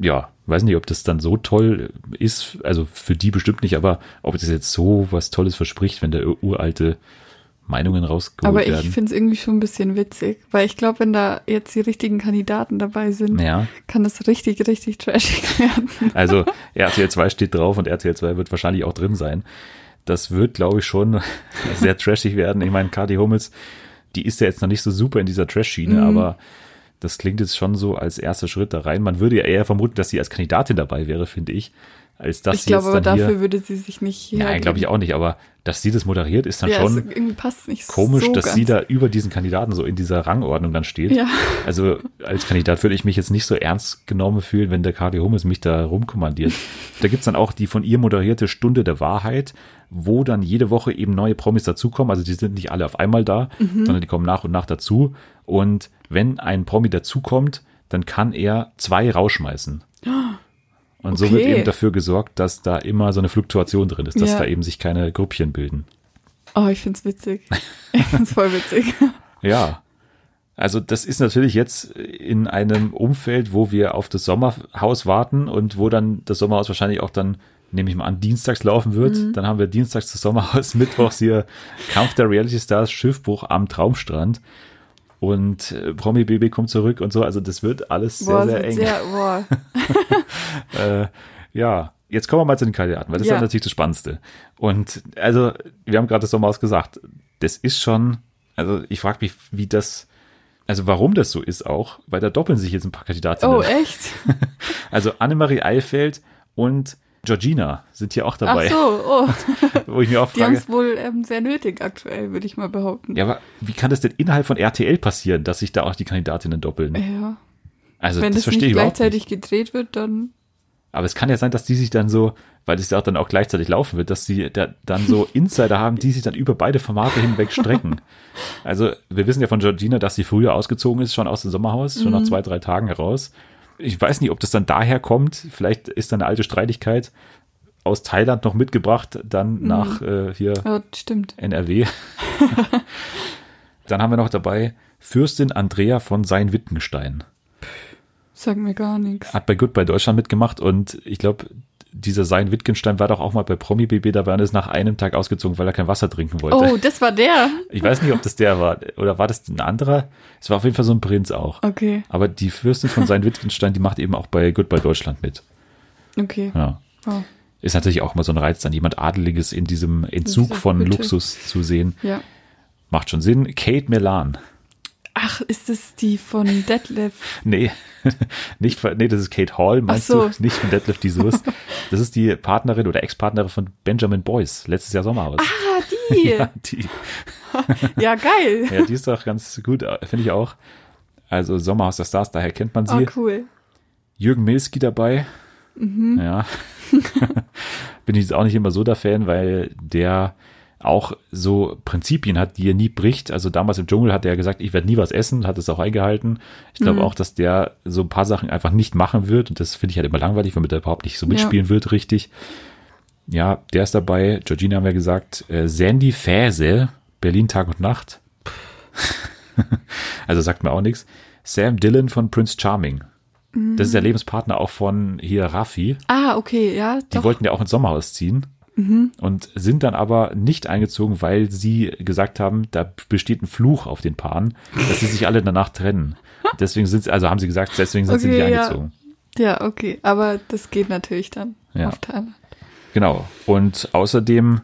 Ja, weiß nicht, ob das dann so toll ist, also für die bestimmt nicht, aber ob das jetzt so was Tolles verspricht, wenn da uralte Meinungen rausgeholt Aber ich werden. finde es irgendwie schon ein bisschen witzig, weil ich glaube, wenn da jetzt die richtigen Kandidaten dabei sind, Ja, kann das richtig, richtig trashig (laughs) werden. also RTL 2 steht drauf und RTL 2 wird wahrscheinlich auch drin sein. Das wird, glaube ich, schon (laughs) sehr trashig werden. Ich meine, Kati Hummels, die ist ja jetzt noch nicht so super in dieser Trash-Schiene, Mhm. aber das klingt jetzt schon so als erster Schritt da rein. Man würde ja eher vermuten, dass sie als Kandidatin dabei wäre, finde ich, als dass ich sie glaube jetzt aber dann dafür hier. würde sie sich nicht Nein, glaube ich auch nicht, aber dass sie das moderiert, ist dann ja, schon es komisch, so dass ganz. sie da über diesen Kandidaten so in dieser Rangordnung dann steht. Ja. Also als Kandidat würde ich mich jetzt nicht so ernst genommen fühlen, wenn der Kati Hummels mich da rumkommandiert. Da gibt's dann auch die von ihr moderierte Stunde der Wahrheit, wo dann jede Woche eben neue Promis dazukommen. Also die sind nicht alle auf einmal da, Mhm. sondern die kommen nach und nach dazu. Und wenn ein Promi dazukommt, dann kann er zwei rausschmeißen. Und so wird Okay. eben dafür gesorgt, dass da immer so eine Fluktuation drin ist, dass Ja. da eben sich keine Grüppchen bilden. Oh, ich find's witzig. (laughs) Ich find's voll witzig. Ja. Also das ist natürlich jetzt in einem Umfeld, wo wir auf das Sommerhaus warten und wo dann das Sommerhaus wahrscheinlich auch dann, nehme ich mal an, dienstags laufen wird. Mhm. Dann haben wir dienstags das Sommerhaus, (laughs) mittwochs hier Kampf der Reality Stars, Schiffbruch am Traumstrand. Und äh, Promi Baby kommt zurück und so. Also das wird alles sehr, boah, sehr eng. sehr, boah. (laughs) äh, ja, jetzt kommen wir mal zu den Kandidaten, weil das ist Ja. ja natürlich das Spannendste. Und also, wir haben gerade das Sommerhaus gesagt, das ist schon, also ich frage mich, wie das, also warum das so ist auch, weil da doppeln sich jetzt ein paar Kandidatinnen. Oh, echt? (laughs) Also Annemarie Eilfeld und Georgina sind hier auch dabei, Ach so, oh. (laughs) wo ich mir auch Die haben frage, es wohl ähm, sehr nötig aktuell, würde ich mal behaupten. ja, aber wie kann das denn innerhalb von RTL passieren, dass sich da auch die Kandidatinnen doppeln? Ja. Also Wenn das das verstehe nicht ich überhaupt nicht. gleichzeitig gedreht wird, dann. Aber es kann ja sein, dass die sich dann so, weil es ja auch dann auch gleichzeitig laufen wird, dass sie da, dann so (laughs) Insider haben, die sich dann über beide Formate hinweg strecken. Also wir wissen ja von Georgina, dass sie früher ausgezogen ist, schon aus dem Sommerhaus, schon nach zwei, drei Tagen heraus. Ich weiß nicht, ob das dann daher kommt. Vielleicht ist da eine alte Streitigkeit aus Thailand noch mitgebracht, dann nach äh, hier Ja, stimmt. NRW. (laughs) dann haben wir noch dabei Fürstin Andrea von Sein-Wittgenstein Sag mir gar nichts. hat bei Goodbye Deutschland mitgemacht und ich glaube, dieser Sein Wittgenstein war doch auch mal bei Promi BB dabei und ist nach einem Tag ausgezogen, weil er kein Wasser trinken wollte. Oh, das war der. Ich weiß nicht, ob das der war oder war das ein anderer? Es war auf jeden Fall so ein Prinz auch. Okay, Aber die Fürstin von Sein Wittgenstein, die macht eben auch bei Goodbye Deutschland mit. okay. Ja. Wow. Ist natürlich auch mal so ein Reiz, dann jemand Adeliges in diesem Entzug von. Luxus zu sehen. Ja. Macht schon Sinn. Kate Melan. Ach, ist das die von Detlef? (laughs) Nee, (laughs) nicht, von- nee, das ist Kate Hall, meinst so. du? Nicht von Deadlift die Soest. (laughs) Das ist die Partnerin oder Ex-Partnerin von Benjamin Boyce, letztes Jahr Sommerhaus. Ah, die. Ja, Ja, die, geil. ja, die ist doch ganz gut, finde ich auch. Also Sommerhaus der Stars, daher kennt man Oh, sie. cool. Jürgen Milski dabei. Mhm. Ja. Bin ich jetzt auch nicht immer so der Fan, weil der auch so Prinzipien hat, die er nie bricht. Also damals im Dschungel hat er gesagt, ich werde nie was essen, hat es auch eingehalten. Ich glaube Mhm. auch, dass der so ein paar Sachen einfach nicht machen wird. Und das finde ich halt immer langweilig, wenn er überhaupt nicht so mitspielen wird, richtig. Ja, der ist dabei. Georgina haben wir gesagt. Äh, Sandy Fäse, Berlin Tag und Nacht. (laughs) also sagt mir auch nichts. Sam Dillon von Prince Charming. Das ist der Lebenspartner auch von hier Raffi. Ah, okay, ja, Die doch. wollten ja auch ins Sommerhaus ziehen und sind dann aber nicht eingezogen, weil sie gesagt haben, da besteht ein Fluch auf den Paaren, dass sie sich alle danach trennen. (laughs) Deswegen sind sie, also haben sie gesagt, deswegen sind sie Okay, nicht ja. eingezogen. Ja, okay. Aber das geht natürlich dann Ja. auf Thailand. Genau. Und außerdem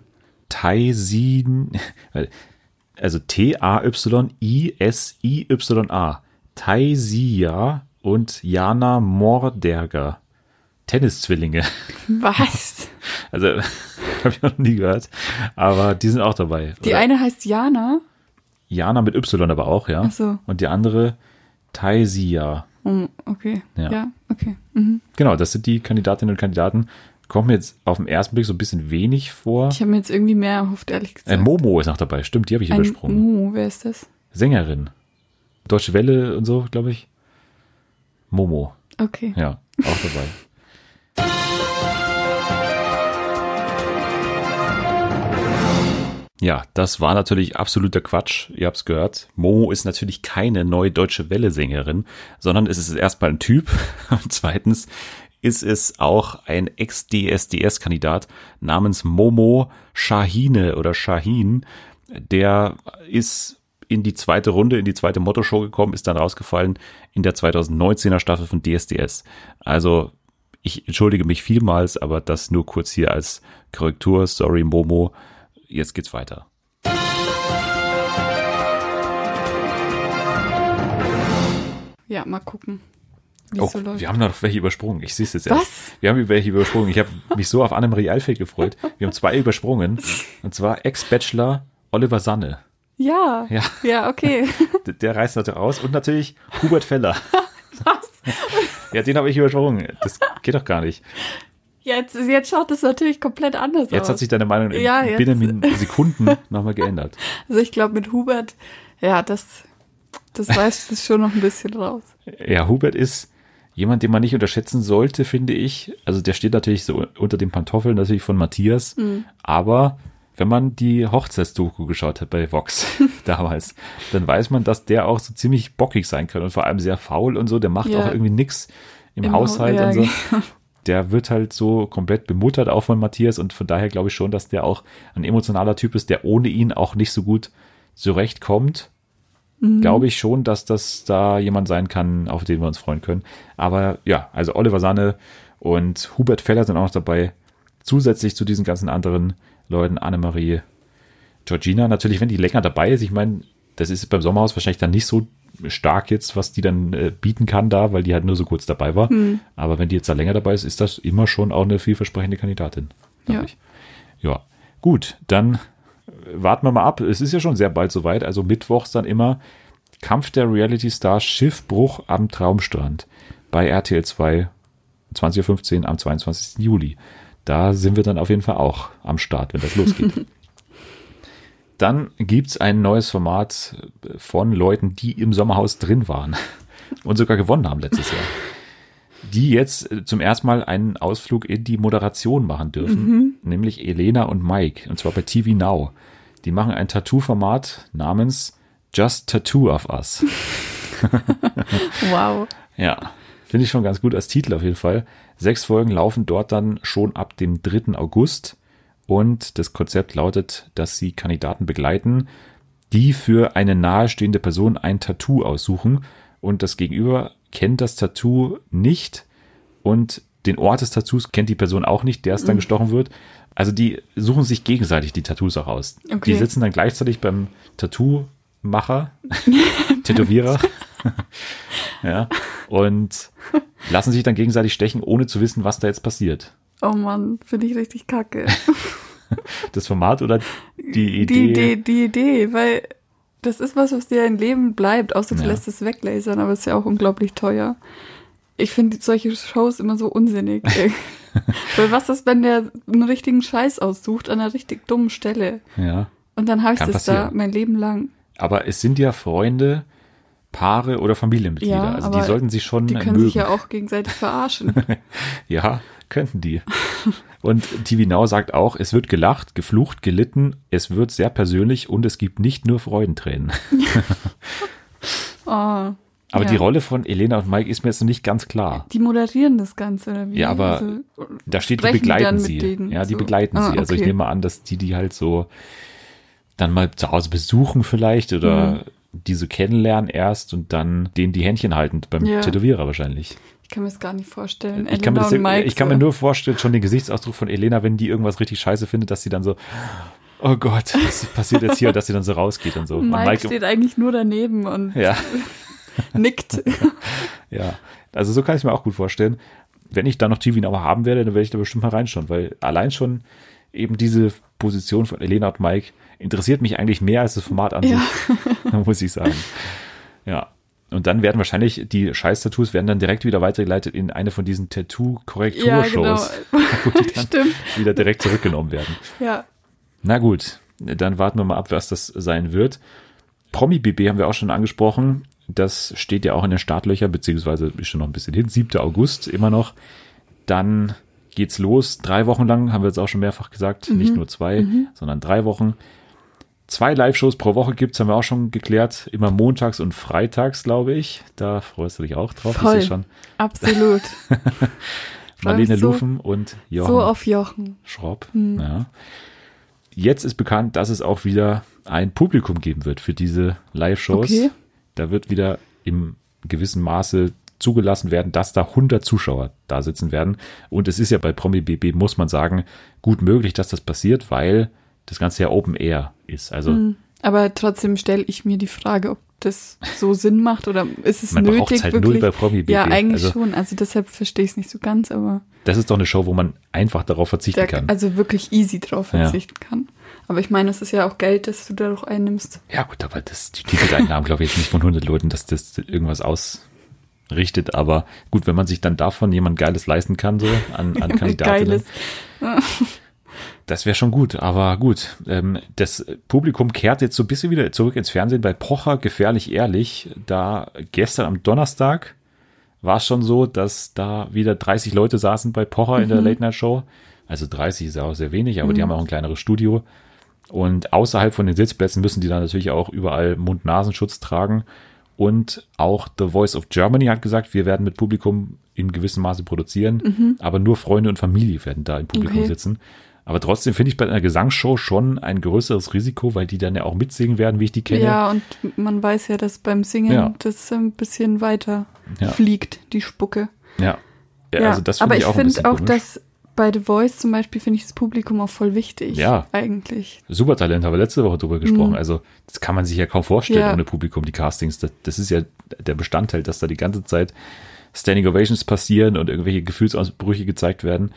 Taisin, (laughs) also T-A-Y-I-S-I-Y-A. Taisia und Jana Morderger. Tenniszwillinge. Was? (laughs) Also, (laughs) habe ich noch nie gehört. Aber die sind auch dabei. Die Oder eine heißt Jana. Jana mit Y aber auch, ja. Ach so. Und die andere Taisia. Oh, okay. Ja. Ja, okay. Mhm. Genau, das sind die Kandidatinnen und Kandidaten. Kommt mir jetzt auf den ersten Blick so ein bisschen wenig vor. Ich habe mir jetzt irgendwie mehr erhofft, ehrlich Äh, gesagt. Momo ist noch dabei, stimmt, die habe ich Ein übersprungen. Mo, wer ist das? Sängerin. Deutsche Welle und so, glaube ich. Momo, Okay. ja, auch dabei. Ja, das war natürlich absoluter Quatsch. Ihr habt's gehört. Momo ist natürlich keine neue deutsche Welle-Sängerin, sondern es ist erstmal ein Typ. (laughs) Und zweitens ist es auch ein Ex-DSDS-Kandidat namens Momo Shahine oder Shahin. Der ist in die zweite Runde, in die zweite Motto-Show gekommen, ist dann rausgefallen in der 2019er Staffel von DSDS. Also ich entschuldige mich vielmals, aber das nur kurz hier als Korrektur. Sorry, Momo. Jetzt geht's weiter. Ja, mal gucken, wie Oh, es so läuft. wir haben noch welche übersprungen. Ich sehe es jetzt erst. Was? Wir haben welche übersprungen. Ich habe mich so auf Annemarie Eilfeld gefreut. Wir haben zwei übersprungen. Und zwar Ex-Bachelor Oliver Sanne. Ja. Ja. Ja, okay. (laughs) D- Der reißt natürlich raus. Und natürlich Hubert Feller. (laughs) Was? Ja, den habe ich übersprungen. Das geht doch gar nicht. Jetzt, jetzt schaut es natürlich komplett anders Jetzt aus. hat sich deine Meinung in Ja, jetzt- binnen Sekunden nochmal geändert. (laughs) also ich glaube mit Hubert, ja, das, das reißt es schon noch ein bisschen raus. Ja, Hubert ist jemand, den man nicht unterschätzen sollte, finde ich. Also der steht natürlich so unter den Pantoffeln natürlich von Matthias, aber wenn man die Hochzeitsdoku geschaut hat bei Vox (laughs) damals, dann weiß man, dass der auch so ziemlich bockig sein kann und vor allem sehr faul und so. Der macht Ja. auch irgendwie nix im, Im Hau- Haushalt ja, und so. genau. Der wird halt so komplett bemuttert auch von Matthias und von daher glaube ich schon, dass der auch ein emotionaler Typ ist, der ohne ihn auch nicht so gut zurechtkommt. Glaube ich schon, dass das da jemand sein kann, auf den wir uns freuen können. Aber ja, also Oliver Sanne und Hubert Feller sind auch noch dabei. Zusätzlich zu diesen ganzen anderen Leuten, Annemarie, Georgina, natürlich, wenn die länger dabei ist, ich meine, das ist beim Sommerhaus wahrscheinlich dann nicht so stark jetzt, was die dann äh, bieten kann da, weil die halt nur so kurz dabei war. Aber wenn die jetzt da länger dabei ist, ist das immer schon auch eine vielversprechende Kandidatin. Ja. Ich. Ja, gut, dann äh, warten wir mal ab. Es ist ja schon sehr bald soweit, also mittwochs dann immer Kampf der Reality Stars Schiffbruch am Traumstrand bei RTL 2 20.15 Uhr am 22. Juli. Da sind wir dann auf jeden Fall auch am Start, wenn das losgeht. (laughs) Dann gibt's ein neues Format von Leuten, die im Sommerhaus drin waren (laughs) und sogar gewonnen haben letztes Jahr. Die jetzt äh, zum ersten Mal einen Ausflug in die Moderation machen dürfen, nämlich Elena und Mike, und zwar bei TV Now. Die machen ein Tattoo-Format namens Just Tattoo of Us. (laughs) Wow. Ja, finde ich schon ganz gut als Titel auf jeden Fall. Sechs Folgen laufen dort dann schon ab dem 3. August und das Konzept lautet, dass sie Kandidaten begleiten, die für eine nahestehende Person ein Tattoo aussuchen und das Gegenüber kennt das Tattoo nicht und den Ort des Tattoos kennt die Person auch nicht, der es dann gestochen wird. Also die suchen sich gegenseitig die Tattoos auch aus. Okay. Die sitzen dann gleichzeitig beim Tattoo-Macher, (laughs) Tätowierer. (laughs) (laughs) ja, und lassen sich dann gegenseitig stechen, ohne zu wissen, was da jetzt passiert. Oh Mann, finde ich richtig kacke. (laughs) Das Format oder die Idee? Die Idee, die Idee, weil das ist was, was dir ein Leben bleibt, außer du Ja. lässt es weglasern, aber es ist ja auch unglaublich teuer. Ich finde solche Shows immer so unsinnig. (laughs) weil was ist, wenn der einen richtigen Scheiß aussucht an einer richtig dummen Stelle? Ja. Und dann habe ich das da passieren. mein Leben lang. Aber es sind ja Freunde, Paare oder Familienmitglieder. Ja, also die sollten sich schon Die können mögen. sich ja auch gegenseitig verarschen. (laughs) Ja, könnten die. Und TV Now sagt auch, es wird gelacht, geflucht, gelitten, es wird sehr persönlich und es gibt nicht nur Freudentränen. (laughs) Oh, Aber ja. die Rolle von Elena und Mike ist mir jetzt noch nicht ganz klar. Die moderieren das Ganze, oder wie? Ja, aber Also, Da steht, die die begleiten mit sie. denen ja, die so? begleiten Ah, sie. Also ich okay. nehme an, dass die die halt so dann mal zu Hause besuchen vielleicht oder Mhm. Die so kennenlernen erst und dann denen die Händchen halten beim Ja. Tätowierer wahrscheinlich. ich kann mir das gar nicht vorstellen. Ich kann, mir, das, Mike ich kann mir nur vorstellen, schon den Gesichtsausdruck von Elena, wenn die irgendwas richtig scheiße findet, dass sie dann so, oh Gott, was passiert jetzt hier? Und dass sie dann so rausgeht und so. Und Mike, steht eigentlich nur daneben und ja, (laughs) nickt. (laughs) ja. Also so kann ich mir auch gut vorstellen. Wenn ich da noch TV Now haben werde, dann werde ich da bestimmt mal reinschauen, weil allein schon eben diese Position von Elena und Mike interessiert mich eigentlich mehr als das Format an Ja. (laughs) (laughs) muss ich sagen. Ja. Und dann werden wahrscheinlich die Scheiß-Tattoos werden dann direkt wieder weitergeleitet in eine von diesen ja, genau. Tattoo-Korrekturshows, wo die dann Stimmt. wieder direkt zurückgenommen werden. Ja. Na gut, dann warten wir mal ab, was das sein wird. Promi-BB haben wir auch schon angesprochen. Das steht ja auch in den Startlöchern, beziehungsweise ist schon noch ein bisschen hin. 7. August immer noch. Dann geht's los. Drei Wochen lang, haben wir jetzt auch schon mehrfach gesagt. Nicht nur zwei, sondern drei Wochen. Zwei Live-Shows pro Woche gibt's, haben wir auch schon geklärt. Immer montags und freitags, glaube ich. Da freust du dich auch drauf. Voll. Ich schon. Absolut. (laughs) Marlene so- Lufen und Jochen. So auf Jochen. Schropp. Ja. Jetzt ist bekannt, dass es auch wieder ein Publikum geben wird für diese Live-Shows. Okay. Da wird wieder im gewissen Maße zugelassen werden, dass da 100 Zuschauer da sitzen werden. Und es ist ja bei Promi BB, muss man sagen, gut möglich, dass das passiert, weil das Ganze ja Open Air ist. Also Hm. Aber trotzdem stelle ich mir die Frage, ob das so (laughs) Sinn macht oder ist es man nötig braucht halt null wirklich? bei Promi BB. ja, eigentlich also, schon. Also deshalb verstehe ich es nicht so ganz, aber Das ist doch eine Show, wo man einfach darauf verzichten der, kann. also wirklich easy drauf Ja. verzichten kann. Aber ich meine, es ist ja auch Geld, das du dadurch einnimmst. Ja, gut, aber das, die Ticketeinnahmen, glaube ich, jetzt nicht von 100 Leuten, dass das irgendwas ausrichtet. Aber gut, wenn man sich dann davon jemand Geiles leisten kann, so an, an (laughs) Kandidatinnen, Geiles. (laughs) das wäre schon gut. Aber gut, ähm, das Publikum kehrt jetzt so ein bisschen wieder zurück ins Fernsehen bei Pocher, gefährlich ehrlich. Da gestern am Donnerstag war es schon so, dass da wieder 30 Leute saßen bei Pocher in der Mhm. Late Night Show. Also 30 ist auch sehr wenig, aber die haben auch ein kleineres Studio. Und außerhalb von den Sitzplätzen müssen die dann natürlich auch überall Mund-Nasenschutz tragen. Und auch The Voice of Germany hat gesagt, wir werden mit Publikum in gewissem Maße produzieren, aber nur Freunde und Familie werden da im Publikum Okay. sitzen. Aber trotzdem finde ich bei einer Gesangsshow schon ein größeres Risiko, weil die dann ja auch mitsingen werden, wie ich die kenne. Ja, und man weiß ja, dass beim Singen Ja. das ein bisschen weiter Ja. fliegt, die Spucke. Ja. ja, also das aber finde ich ich finde auch, dass bei The Voice zum Beispiel finde ich das Publikum auch voll wichtig. Ja. Eigentlich. Supertalent, haben wir letzte Woche drüber gesprochen. Also, das kann man sich ja kaum vorstellen Mhm. Ja. ohne Publikum, die Castings. Das, das ist ja der Bestandteil, dass da die ganze Zeit Standing Ovations passieren und irgendwelche Gefühlsausbrüche gezeigt werden.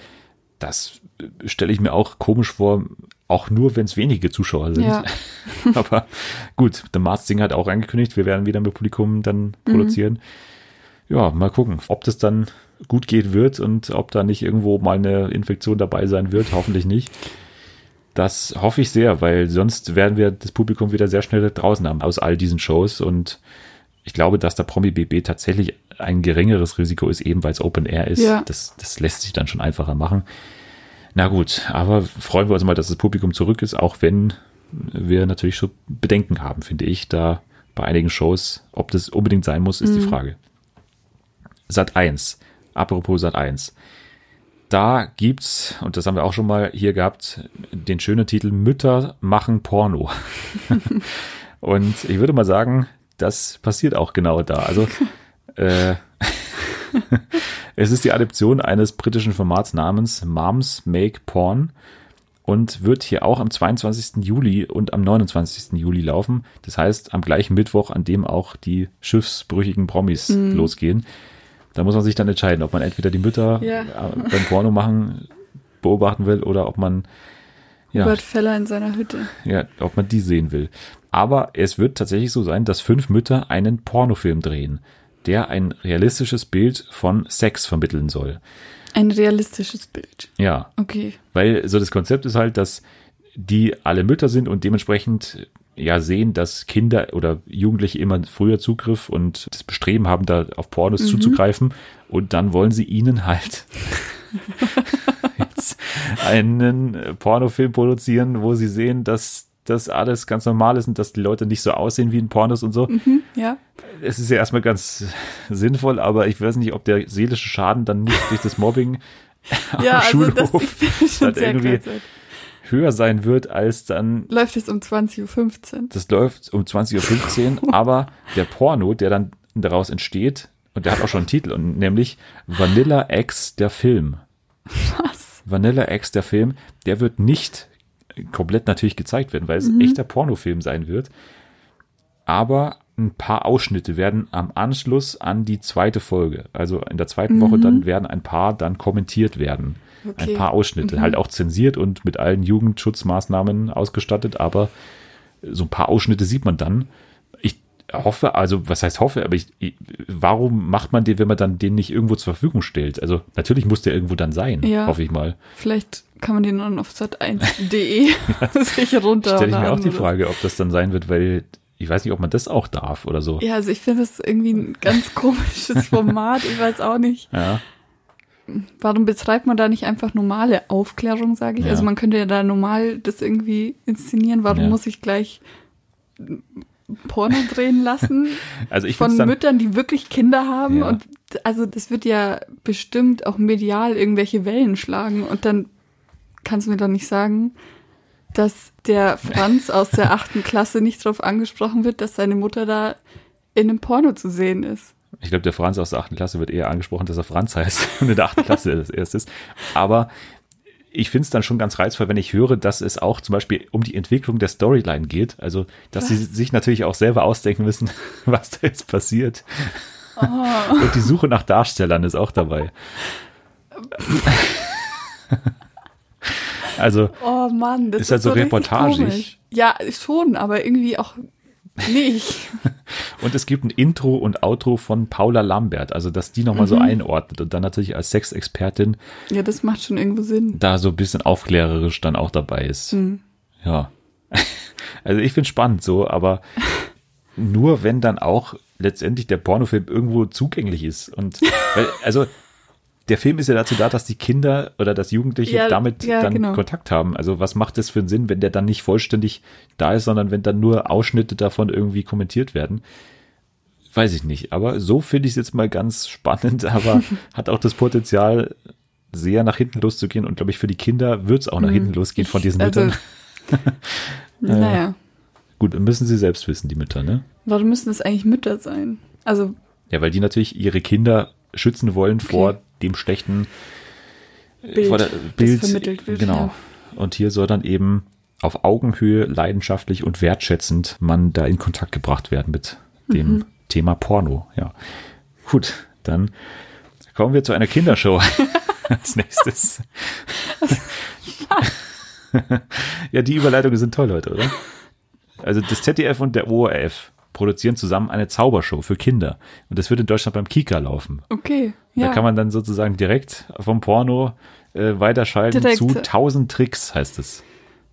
Das äh, stelle ich mir auch komisch vor, auch nur, wenn es wenige Zuschauer sind. Ja. (laughs) Aber gut, The Masked Singer hat auch angekündigt, wir werden wieder mit Publikum dann produzieren. Ja, mal gucken, ob das dann gut geht wird und ob da nicht irgendwo mal eine Infektion dabei sein wird. Hoffentlich nicht. Das hoffe ich sehr, weil sonst werden wir das Publikum wieder sehr schnell draußen haben aus all diesen Shows und ich glaube, dass der Promi BB tatsächlich ein geringeres Risiko ist, eben weil es Open Air ist. Ja. Das, das lässt sich dann schon einfacher machen. Na gut, aber freuen wir uns mal, dass das Publikum zurück ist, auch wenn wir natürlich schon Bedenken haben, finde ich, da bei einigen Shows, ob das unbedingt sein muss, ist die Frage. Sat 1. Apropos Sat 1. Da gibt's, und das haben wir auch schon mal hier gehabt, den schönen Titel Mütter machen Porno. (laughs) und ich würde mal sagen, das passiert auch genau da. Also (laughs) äh, es ist die Adaption eines britischen Formats namens Moms Make Porn und wird hier auch am 22. Juli und am 29. Juli laufen. Das heißt, am gleichen Mittwoch, an dem auch die schiffsbrüchigen Promis losgehen. Da muss man sich dann entscheiden, ob man entweder die Mütter Ja. äh, beim Porno machen beobachten will oder ob man ja, Hubert Feller in seiner Hütte. ja, ob man die sehen will. Aber es wird tatsächlich so sein, dass fünf Mütter einen Pornofilm drehen, der ein realistisches Bild von Sex vermitteln soll. Ein realistisches Bild. Ja, Okay. weil so das Konzept ist halt, dass die alle Mütter sind und dementsprechend ja sehen, dass Kinder oder Jugendliche immer früher Zugriff und das Bestreben haben, da auf Pornos zuzugreifen und dann wollen sie ihnen halt (laughs) (laughs) einen äh, Pornofilm produzieren, wo sie sehen, dass das alles ganz normal ist und dass die Leute nicht so aussehen wie in Pornos und so. Ja. Es ist ja erstmal ganz sinnvoll, aber ich weiß nicht, ob der seelische Schaden dann nicht durch das Mobbing (laughs) Ja, am also das Schulhof (laughs) finde schon dann irgendwie- höher sein wird als dann Läuft es um 20.15 Uhr. das läuft um 20.15 Uhr, (laughs) aber der Porno, der dann daraus entsteht, und der hat auch schon einen Titel, und nämlich Vanilla X, der Film. Vanilla X, der Film, der wird nicht komplett natürlich gezeigt werden, weil es ein echter Pornofilm sein wird. Aber ein paar Ausschnitte werden am Anschluss an die zweite Folge, also in der zweiten Woche, dann werden ein paar dann kommentiert werden. Ein Okay. paar Ausschnitte, halt auch zensiert und mit allen Jugendschutzmaßnahmen ausgestattet, aber so ein paar Ausschnitte sieht man dann. Hoffe, also was heißt hoffe, aber ich, warum macht man den, wenn man dann den nicht irgendwo zur Verfügung stellt? Also natürlich muss der irgendwo dann sein, Ja. hoffe ich mal. Vielleicht kann man den dann auf sat1.de (laughs) (laughs) sich runter. Stelle ich mir auch die Frage, ob das dann sein wird, weil ich weiß nicht, ob man das auch darf oder so. Ja, also ich finde das irgendwie ein ganz (laughs) komisches Format. Ich weiß auch nicht. Ja, Warum betreibt man da nicht einfach normale Aufklärung, sage ich? Ja. Also man könnte ja da normal das irgendwie inszenieren. Warum Ja. muss ich gleich Porno drehen lassen (laughs) also ich von Müttern, die wirklich Kinder haben? Ja. Und also das wird ja bestimmt auch medial irgendwelche Wellen schlagen. Und dann kannst du mir doch nicht sagen, dass der Franz aus der achten Klasse nicht darauf angesprochen wird, dass seine Mutter da in einem Porno zu sehen ist. ich glaube, der Franz aus der achten Klasse wird eher angesprochen, dass er Franz heißt (laughs) und in der achten Klasse das erst ist. Aber ich finde es dann schon ganz reizvoll, wenn ich höre, dass es auch zum Beispiel um die Entwicklung der Storyline geht. Also, dass sie sich natürlich auch selber ausdenken müssen, (laughs) was da jetzt passiert. Oh. Und die Suche nach Darstellern ist auch dabei. (laughs) Also, Oh Mann, das Ist ist, halt so reportagig. komisch. Ja, schon, aber irgendwie auch nicht. (laughs) und es gibt ein Intro und Outro von Paula Lambert, also dass die nochmal so einordnet und dann natürlich als Sexexpertin ja, das macht schon irgendwo Sinn. da so ein bisschen aufklärerisch dann auch dabei ist. Hm. Ja. (laughs) Also ich finde spannend so, aber (laughs) nur wenn dann auch letztendlich der Pornofilm irgendwo zugänglich ist. Und weil, also der Film ist ja dazu da, dass die Kinder oder dass Jugendliche Ja, damit ja, dann genau. Kontakt haben. Also was macht das für einen Sinn, wenn der dann nicht vollständig da ist, sondern wenn dann nur Ausschnitte davon irgendwie kommentiert werden? Weiß ich nicht. Aber so finde ich es jetzt mal ganz spannend, (laughs) aber hat auch das Potenzial, sehr nach hinten loszugehen. Und glaube ich, für die Kinder wird es auch nach hinten losgehen von diesen also, Müttern. (laughs) Naja, Gut, müssen sie selbst wissen, die Mütter, ne? warum müssen das eigentlich Mütter sein? Also, Ja, weil die natürlich ihre Kinder schützen wollen vor dem schlechten Bild, vor der, Bild. vermittelt wird, Genau. Und hier soll dann eben auf Augenhöhe, leidenschaftlich und wertschätzend man da in Kontakt gebracht werden mit dem Mhm. Thema Porno. Ja. Gut, dann kommen wir zu einer Kindershow (laughs) als nächstes. (laughs) ja, die Überleitungen sind toll heute, oder? Also das ZDF und der ORF produzieren zusammen eine Zaubershow für Kinder. Und das wird in Deutschland beim Kika laufen. okay. Ja. Da kann man dann sozusagen direkt vom Porno äh, weiterschalten Direkt. zu 1000 Tricks, heißt es.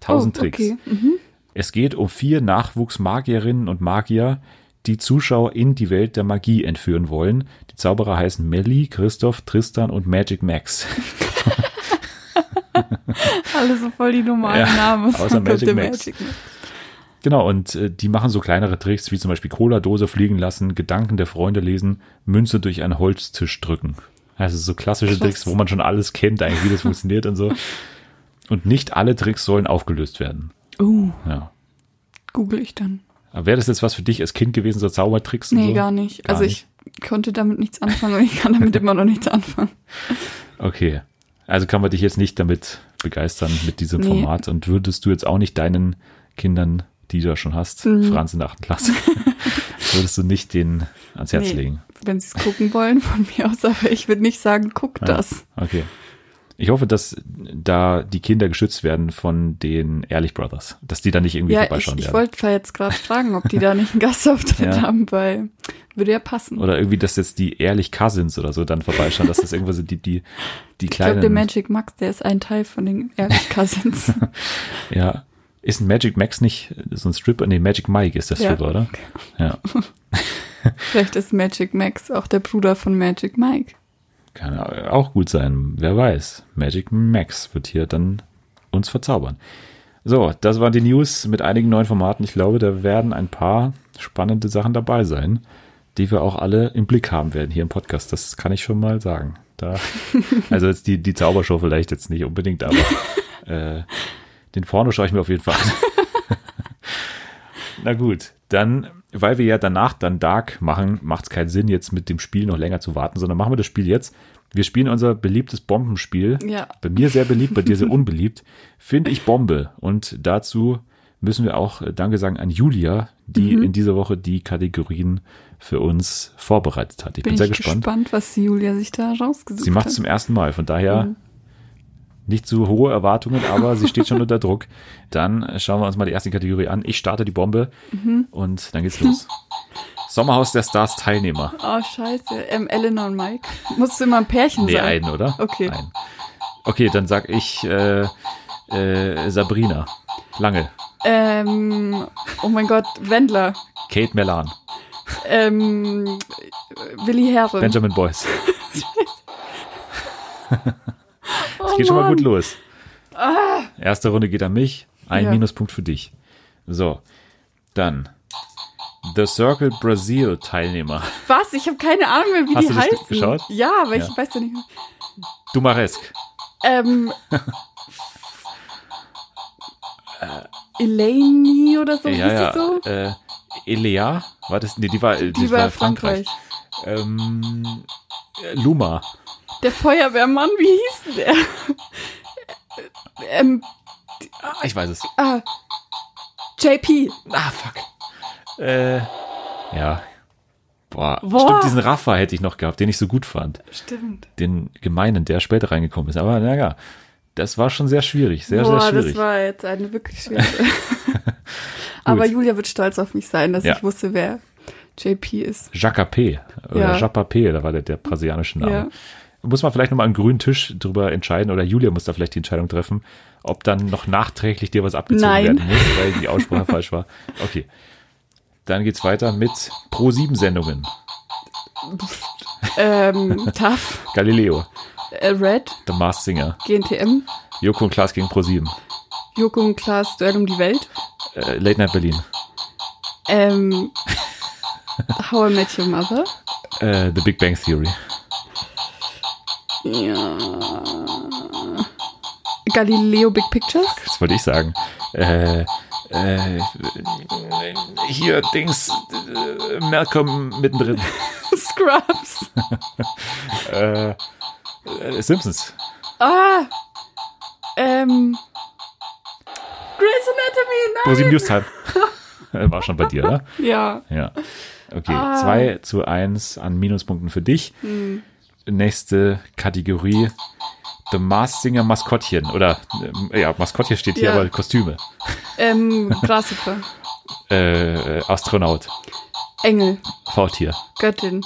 1000 oh, Tricks. Okay. Mhm. Es geht um vier Nachwuchsmagierinnen und Magier, die Zuschauer in die Welt der Magie entführen wollen. Die Zauberer heißen Melly, Christoph, Tristan und Magic Max. (laughs) Alle so voll die normalen Ja, Namen. außer (laughs) Magic Max. Magic Max. Genau, und äh, die machen so kleinere Tricks, wie zum Beispiel Cola-Dose fliegen lassen, Gedanken der Freunde lesen, Münze durch einen Holztisch drücken. Also so klassische Krass. Tricks, wo man schon alles kennt, eigentlich wie das (laughs) funktioniert und so. Und nicht alle Tricks sollen aufgelöst werden. Uh, Ja. google ich dann. Wäre das jetzt was für dich als Kind gewesen, so Zaubertricks Nee, so? gar nicht. Gar also ich konnte damit nichts anfangen und ich kann damit immer noch nichts anfangen. (laughs) Okay. Also kann man dich jetzt nicht damit begeistern mit diesem Nee. Format und würdest du jetzt auch nicht deinen Kindern, die du ja schon hast, Mhm. Franz in der achten Klasse, (laughs) würdest du nicht den ans Herz Nee. legen? Wenn sie es gucken wollen, von mir aus, aber ich würde nicht sagen, guck Ja, das. Okay. Ich hoffe, dass da die Kinder geschützt werden von den Ehrlich Brothers, dass die da nicht irgendwie Ja, ich, vorbeischauen ich werden. wollte zwar jetzt gerade fragen, ob die da nicht einen Gastauftritt Ja. haben, weil würde ja passen. Oder irgendwie, dass jetzt die Ehrlich Cousins oder so dann vorbeischauen, dass das irgendwo sind, die, die, die ich glaube, kleinen. der Magic Max, der ist ein Teil von den Ehrlich Cousins. (laughs) ja. Ist ein Magic Max nicht so ein Stripper? Nee, Magic Mike ist der Ja. Stripper, oder? Ja. (laughs) Vielleicht ist Magic Max auch der Bruder von Magic Mike. Kann auch gut sein. Wer weiß. Magic Max wird hier dann uns verzaubern. So, das waren die News mit einigen neuen Formaten. Ich glaube, da werden ein paar spannende Sachen dabei sein, die wir auch alle im Blick haben werden hier im Podcast. Das kann ich schon mal sagen. Da, (laughs) also jetzt die, die Zaubershow vielleicht jetzt nicht unbedingt, aber äh, den Porno schaue ich mir auf jeden Fall an. (laughs) Na gut, dann, weil wir ja danach dann Dark machen, macht es keinen Sinn, jetzt mit dem Spiel noch länger zu warten, sondern machen wir das Spiel jetzt. Wir spielen unser beliebtes Bombenspiel. Ja. Bei mir sehr beliebt, bei dir sehr unbeliebt. Finde ich Bombe. Und dazu müssen wir auch äh, Danke sagen an Julia, die Mhm. in dieser Woche die Kategorien für uns vorbereitet hat. Ich bin, Bin, sehr ich gespannt. gespannt. was Julia sich da rausgesucht Sie macht es hat. zum ersten Mal, von daher Mhm. Nicht zu hohe Erwartungen, aber sie steht schon unter Druck. Dann schauen wir uns mal die erste Kategorie an. Ich starte die Bombe Mhm. und dann geht's los. Sommerhaus der Stars Teilnehmer. Oh, scheiße. Ähm, Eleanor und Mike. Musst du immer ein Pärchen Nee, sein? einen, oder? Okay. Einen. Okay, dann sag ich äh, äh, Sabrina. Lange. Ähm, oh mein Gott, Wendler. Kate Melan. Ähm, Willi Herren. Benjamin Boyce. (laughs) (laughs) oh, (laughs) Es geht schon mal Mann. gut los. Erste Runde geht an mich. Ein Ja. Minuspunkt für dich. So. Dann. The Circle Brazil Teilnehmer. Was? Ich habe keine Ahnung mehr, wie Hast die du das heißen. geschaut? Ja, aber Ja. ich weiß ja nicht mehr. Dumaresk. Ähm, (laughs) Eleni oder so, ja, ja. so? Äh, Elea? War das? Nee, die war, die, Die war, Frankreich. Frankreich. Ähm, äh, Luma. Der Feuerwehrmann, wie hieß denn der? ähm, Ah, ich weiß es. ah, JP. Ah, fuck. Äh, ja. Boah, Boah. stimmt, diesen Rafa hätte ich noch gehabt, den ich so gut fand. Stimmt. Den gemeinen, der später reingekommen ist. Aber naja, das war schon sehr schwierig, sehr, Boah, sehr schwierig. das war jetzt eine wirklich schwere. (laughs) Aber Julia wird stolz auf mich sein, dass Ja. ich wusste, wer JP ist. Jacapé oder Ja. Japapé, da war der, der brasilianische Name. Ja. Muss man vielleicht nochmal am grünen Tisch drüber entscheiden oder Julia muss da vielleicht die Entscheidung treffen, ob dann noch nachträglich dir was abgezogen Nein. werden muss, weil die Aussprache (laughs) falsch war. Okay. Dann geht's weiter mit Pro-7-Sendungen. Ähm, TAF, (laughs) Galileo, äh, Red, The Masked Singer, GNTM, Joko und Klaas gegen Pro7, Joko und Klaas Duell um die Welt, äh, Late Night Berlin, ähm, (laughs) How I Met Your Mother, äh, The Big Bang Theory, ja, Galileo Big Pictures, das wollte ich sagen. Äh, äh, hier, Dings, äh, Malcolm mittendrin. (laughs) Scrubs, (laughs) äh, äh, Simpsons, ah, ähm, Grey's Anatomy, Pro7 nein! Newstime. (laughs) War schon bei dir, oder? Ja, Ja. Okay, Ah. 2 zu 1 an Minuspunkten für dich. Hm. Nächste Kategorie. The Masked Singer Maskottchen. Oder, ähm, ja, Maskottchen steht hier, Ja. aber Kostüme. ähm, (laughs) Grashüpfer, Äh, äh, Astronaut. Engel, Faultier. Göttin,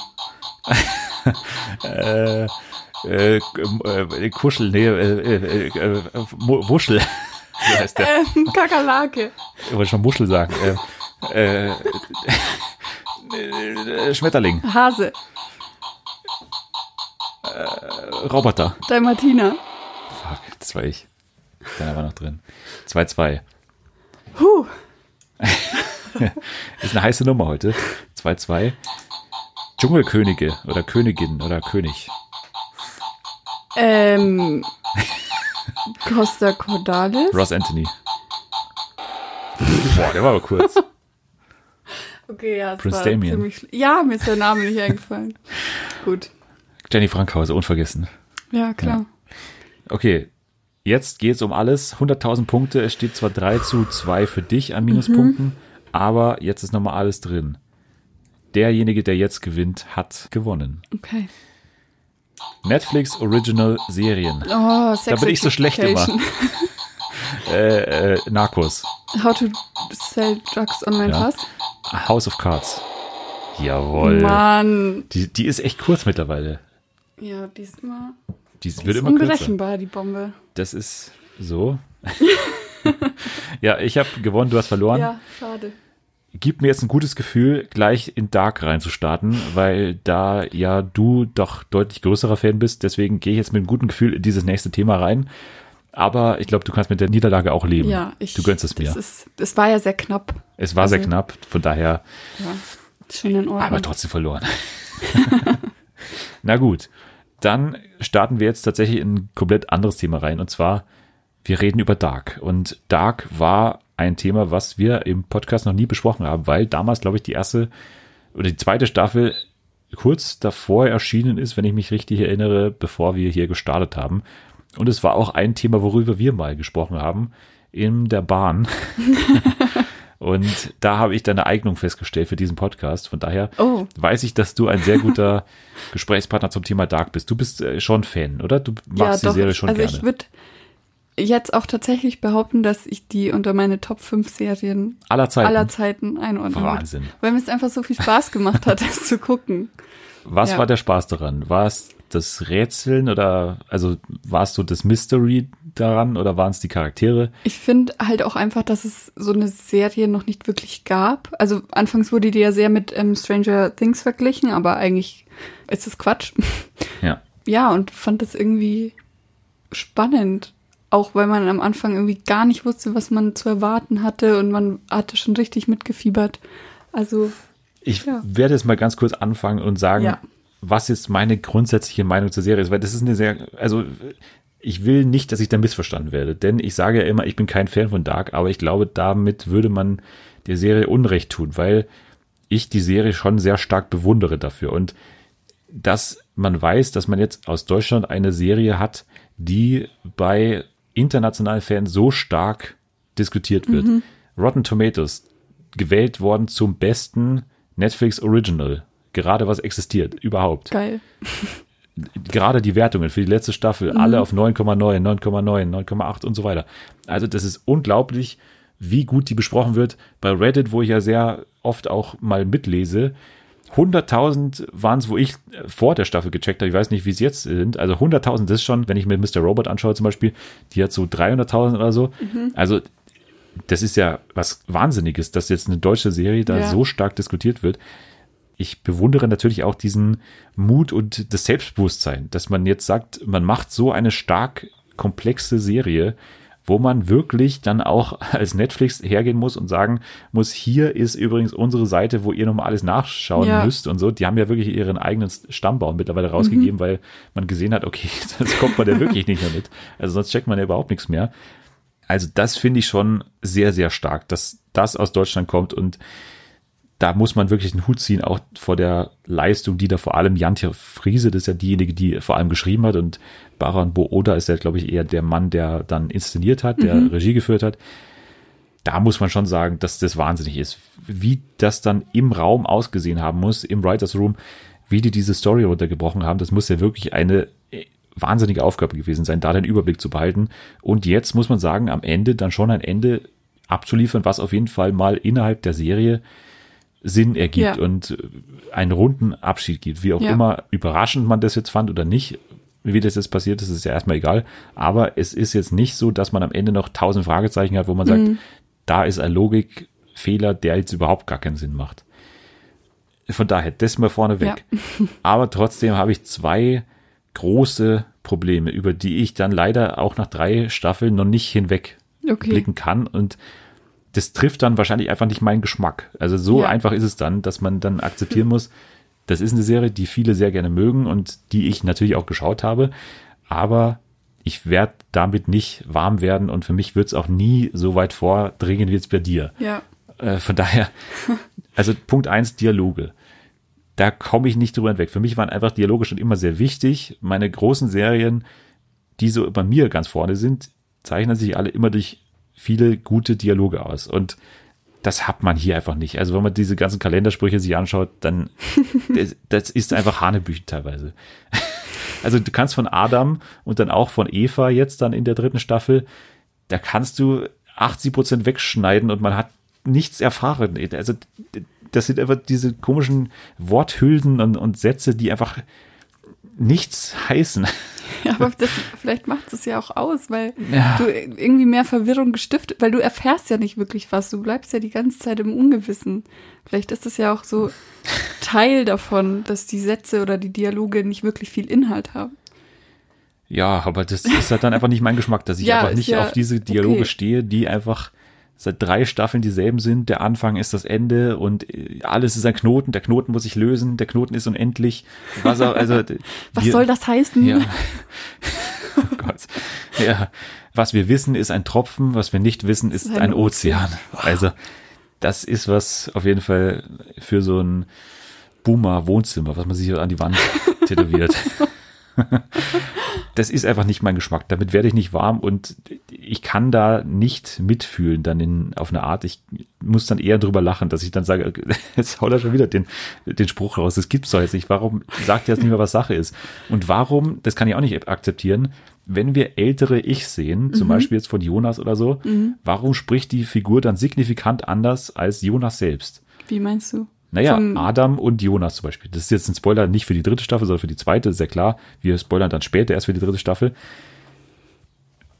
(laughs) Äh, äh, äh, Kuschel, nee, äh, äh, äh, Wuschel. (laughs) Wie heißt der? ähm, Kakerlake, Ich wollte schon Muschel sagen. Äh, äh, äh, Roboter. Dalmatiner, Fuck, das war ich. Deiner war noch drin. 2-2. huh, (laughs) Ist eine heiße Nummer heute. 2-2. Dschungelkönige oder Königin oder König. ähm, Costa Cordalis, Ross Anthony. Boah, der war aber kurz. Okay, ja, Prince war Damien. Ja, mir ist der Name nicht eingefallen. (laughs) Gut. Jenny Frankhauser, unvergessen. Ja, klar. Okay, jetzt geht's um alles. 100.000 Punkte. Es steht zwar 3 zu 2 für dich an Minuspunkten, aber jetzt ist nochmal alles drin. Derjenige, der jetzt gewinnt, hat gewonnen. Okay. Netflix Original Serien. Oh, Sex Da bin ich so schlecht Education. (laughs) Äh, äh, Narcos. How to sell drugs online Ja. fast. House of Cards. Jawohl. Mann. Die, die ist echt kurz mittlerweile. Ja, diesmal. Die Die wird ist immer kürzer. unberechenbar, die Bombe. Das ist so. (laughs) ja, ich habe gewonnen, du hast verloren. Ja, schade. Gib mir jetzt ein gutes Gefühl, gleich in Dark reinzustarten, weil da ja du doch deutlich größerer Fan bist. Deswegen gehe ich jetzt mit einem guten Gefühl in dieses nächste Thema rein. Aber ich glaube, du kannst mit der Niederlage auch leben. Ja, ich. du gönnst es mir. Das, ist, das war ja sehr knapp. es war sehr also- knapp, von daher Ja, ist schon in Ordnung. aber trotzdem verloren. (laughs) Na gut, dann starten wir jetzt tatsächlich in ein komplett anderes Thema rein. Und zwar, wir reden über Dark. Und Dark war ein Thema, was wir im Podcast noch nie besprochen haben, weil damals, glaube ich, die erste oder die zweite Staffel kurz davor erschienen ist, wenn ich mich richtig erinnere, bevor wir hier gestartet haben. Und es war auch ein Thema, worüber wir mal gesprochen haben, in der Bahn. (laughs) Und da habe ich deine Eignung festgestellt für diesen Podcast. Von daher Oh. weiß ich, dass du ein sehr guter (laughs) Gesprächspartner zum Thema Dark bist. Du bist äh, schon Fan, oder? Du magst die Serie schon also gerne. ich würde jetzt auch tatsächlich behaupten, dass ich die unter meine Top 5 Serien aller Zeiten. aller Zeiten einordnen würde. Wahnsinn. Weil mir es einfach so viel Spaß gemacht hat, (laughs) das zu gucken. Was Ja. war der Spaß daran? War es das Rätseln oder also war es so das Mystery daran oder waren es die Charaktere? Ich finde halt auch einfach, dass es so eine Serie noch nicht wirklich gab. Also anfangs wurde die ja sehr mit ähm, Stranger Things verglichen, aber eigentlich ist es Quatsch. Ja. ja, und fand das irgendwie spannend. Auch weil man am Anfang irgendwie gar nicht wusste, was man zu erwarten hatte und man hatte schon richtig mitgefiebert. Also, Ich Ja. werde jetzt mal ganz kurz anfangen und sagen, Ja. was jetzt meine grundsätzliche Meinung zur Serie ist, weil das ist eine sehr, also ich will nicht, dass ich da missverstanden werde, denn ich sage ja immer, ich bin kein Fan von Dark, aber ich glaube, damit würde man der Serie Unrecht tun, weil ich die Serie schon sehr stark bewundere dafür und dass man weiß, dass man jetzt aus Deutschland eine Serie hat, die bei internationalen Fans so stark diskutiert wird. Rotten Tomatoes gewählt worden zum besten Netflix Original, gerade was existiert, überhaupt. geil. Gerade die Wertungen für die letzte Staffel, alle auf 9,9, 9,9, 9,8 und so weiter. Also das ist unglaublich, wie gut die besprochen wird. Bei Reddit, wo ich ja sehr oft auch mal mitlese, 100.000 waren es, wo ich vor der Staffel gecheckt habe. Ich weiß nicht, wie es jetzt sind. Also 100.000 das ist schon, wenn ich mir Mr. Robot anschaue zum Beispiel, die hat so 300.000 oder so. Also das ist ja was Wahnsinniges, dass jetzt eine deutsche Serie da Ja. so stark diskutiert wird. Ich bewundere natürlich auch diesen Mut und das Selbstbewusstsein, dass man jetzt sagt, man macht so eine stark komplexe Serie, wo man wirklich dann auch (laughs) als Netflix hergehen muss und sagen muss, hier ist übrigens unsere Seite, wo ihr nochmal alles nachschauen Ja. müsst und so. Die haben ja wirklich ihren eigenen Stammbaum mittlerweile rausgegeben, weil man gesehen hat, okay, (laughs) sonst kommt man ja wirklich nicht mehr mit. Also sonst checkt man ja überhaupt nichts mehr. Also das finde ich schon sehr, sehr stark, dass das aus Deutschland kommt und da muss man wirklich einen Hut ziehen, auch vor der Leistung, die da vor allem Jantje Friese, das ist ja diejenige, die vor allem geschrieben hat und Baran Booda ist ja, glaube ich, eher der Mann, der dann inszeniert hat, der Regie geführt hat. Da muss man schon sagen, dass das wahnsinnig ist. Wie das dann im Raum ausgesehen haben muss, im Writers Room, wie die diese Story runtergebrochen haben, das muss ja wirklich eine äh, wahnsinnige Aufgabe gewesen sein, da den Überblick zu behalten. Und jetzt muss man sagen, am Ende dann schon ein Ende abzuliefern, was auf jeden Fall mal innerhalb der Serie Sinn ergibt Ja. und äh, einen runden Abschied gibt. Wie auch Ja. immer überraschend man das jetzt fand oder nicht, wie das jetzt passiert ist, ist ja erstmal egal. Aber es ist jetzt nicht so, dass man am Ende noch tausend Fragezeichen hat, wo man Mhm. sagt, da ist ein Logikfehler, der jetzt überhaupt gar keinen Sinn macht. Von daher, das mal vorne weg. (laughs) Aber trotzdem habe ich zwei große Probleme, über die ich dann leider auch nach drei Staffeln noch nicht hinweg Okay. blicken kann und das trifft dann wahrscheinlich einfach nicht meinen Geschmack. Also so Ja. einfach ist es dann, dass man dann akzeptieren muss, das ist eine Serie, die viele sehr gerne mögen und die ich natürlich auch geschaut habe, aber ich werde damit nicht warm werden und für mich wird es auch nie so weit vordringen wie jetzt bei dir. Ja. Äh, von daher, (laughs) also Punkt eins Dialoge. Da komme ich nicht drüber hinweg. Für mich waren einfach Dialoge schon immer sehr wichtig. Meine großen Serien, die so bei mir ganz vorne sind, zeichnen sich alle immer durch viele gute Dialoge aus. Und das hat man hier einfach nicht. Also wenn man diese ganzen Kalendersprüche sich anschaut, dann (laughs) das, das ist einfach Hanebüchen teilweise. (laughs) Also du kannst von Adam und dann auch von Eva jetzt dann in der dritten Staffel, da kannst du 80 Prozent wegschneiden und man hat nichts erfahren. Also das sind einfach diese komischen Worthülsen und, und Sätze, die einfach nichts heißen. Ja, (laughs) aber das, vielleicht macht es ja auch aus, weil Ja. du irgendwie mehr Verwirrung gestiftet, weil du erfährst ja nicht wirklich was. Du bleibst ja die ganze Zeit im Ungewissen. Vielleicht ist es ja auch so Teil davon, dass die Sätze oder die Dialoge nicht wirklich viel Inhalt haben. Ja, aber das ist halt dann einfach nicht mein Geschmack, dass ich Ja, einfach nicht ja auf diese Dialoge okay. stehe, die einfach seit drei Staffeln dieselben sind. Der Anfang ist das Ende und äh, alles ist ein Knoten. Der Knoten muss sich lösen. Der Knoten ist unendlich. Was, auch, also, (laughs) Was wir- soll das heißen? Ja. (laughs) oh Gott. Ja. Was wir wissen, ist ein Tropfen. Was wir nicht wissen, ist ein ein Ozean. Also, das ist was auf jeden Fall für so ein Boomer-Wohnzimmer, was man sich an die Wand tätowiert. (laughs) (laughs) das ist einfach nicht mein Geschmack. Damit werde ich nicht warm und ich kann da nicht mitfühlen dann in, auf eine Art. Ich muss dann eher drüber lachen, dass ich dann sage, (laughs) jetzt haut er schon wieder den, den Spruch raus. Das gibt's doch jetzt nicht. Warum sagt er jetzt nicht mehr, was Sache ist? Und warum, das kann ich auch nicht akzeptieren, wenn wir ältere Ich sehen, zum Beispiel jetzt von Jonas oder so, warum spricht die Figur dann signifikant anders als Jonas selbst? Wie meinst du? Naja, Vom- Adam und Jonas zum Beispiel. Das ist jetzt ein Spoiler nicht für die dritte Staffel, sondern für die zweite, ist ja klar. Wir spoilern dann später erst für die dritte Staffel.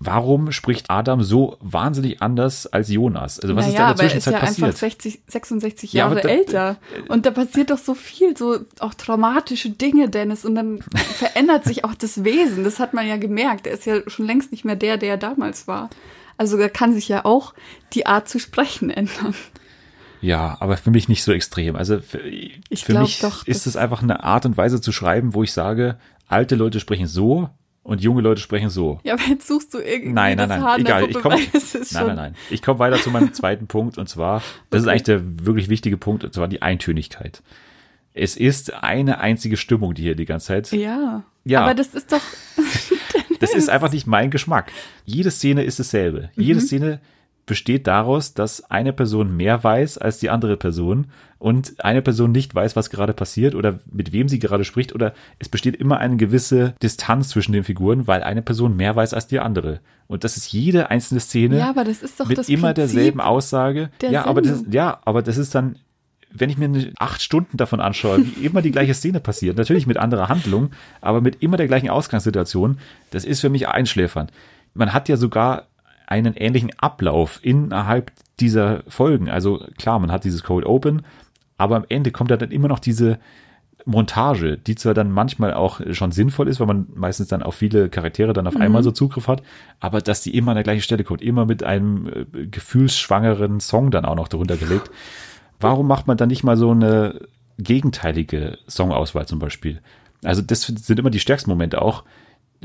Warum spricht Adam so wahnsinnig anders als Jonas? Also was ist da naja, in der aber er ist Zwischenzeit ja passiert? einfach 60, 66 Ja, aber Jahre da- äh, älter. Und da passiert doch so viel, so auch traumatische Dinge, Dennis. Und dann (laughs) verändert sich auch das Wesen. Das hat man ja gemerkt. Er ist ja schon längst nicht mehr der, der er damals war. Also da kann sich ja auch die Art zu sprechen ändern. Ja, aber für mich nicht so extrem. Also für, Ich für mich doch, ist das- es einfach eine Art und Weise zu schreiben, wo ich sage, alte Leute sprechen so und junge Leute sprechen so. Ja, aber jetzt suchst du irgendwie Nein, nein, nein, Haar egal. Ich komme, ist nein, nein, nein. Ich komme weiter zu meinem zweiten Punkt und zwar, das ist Okay. eigentlich der wirklich wichtige Punkt und zwar die Eintönigkeit. Es ist eine einzige Stimmung, die hier die ganze Zeit. Ja. Ja. Aber das ist doch, (laughs) (laughs) Das ist einfach nicht mein Geschmack. Jede Szene ist dasselbe. Jede Mhm. Szene besteht daraus, dass eine Person mehr weiß als die andere Person und eine Person nicht weiß, was gerade passiert oder mit wem sie gerade spricht oder es besteht immer eine gewisse Distanz zwischen den Figuren, weil eine Person mehr weiß als die andere. Und das ist jede einzelne Szene ja, aber das ist doch mit immer Prinzip. derselben Aussage. der Ja, aber das, ja, aber das ist dann, wenn ich mir acht Stunden davon anschaue, wie immer die gleiche Szene passiert, natürlich mit anderer Handlung, aber mit immer der gleichen Ausgangssituation, das ist für mich einschläfernd. Man hat ja sogar einen ähnlichen Ablauf innerhalb dieser Folgen. Also klar, man hat dieses Cold Open, aber am Ende kommt da dann immer noch diese Montage, die zwar dann manchmal auch schon sinnvoll ist, weil man meistens dann auf viele Charaktere dann auf einmal so Zugriff hat, aber dass die immer an der gleichen Stelle kommt, immer mit einem äh, gefühlsschwangeren Song dann auch noch darunter gelegt. Warum macht man dann nicht mal so eine gegenteilige Songauswahl zum Beispiel? Also das sind immer die stärksten Momente auch,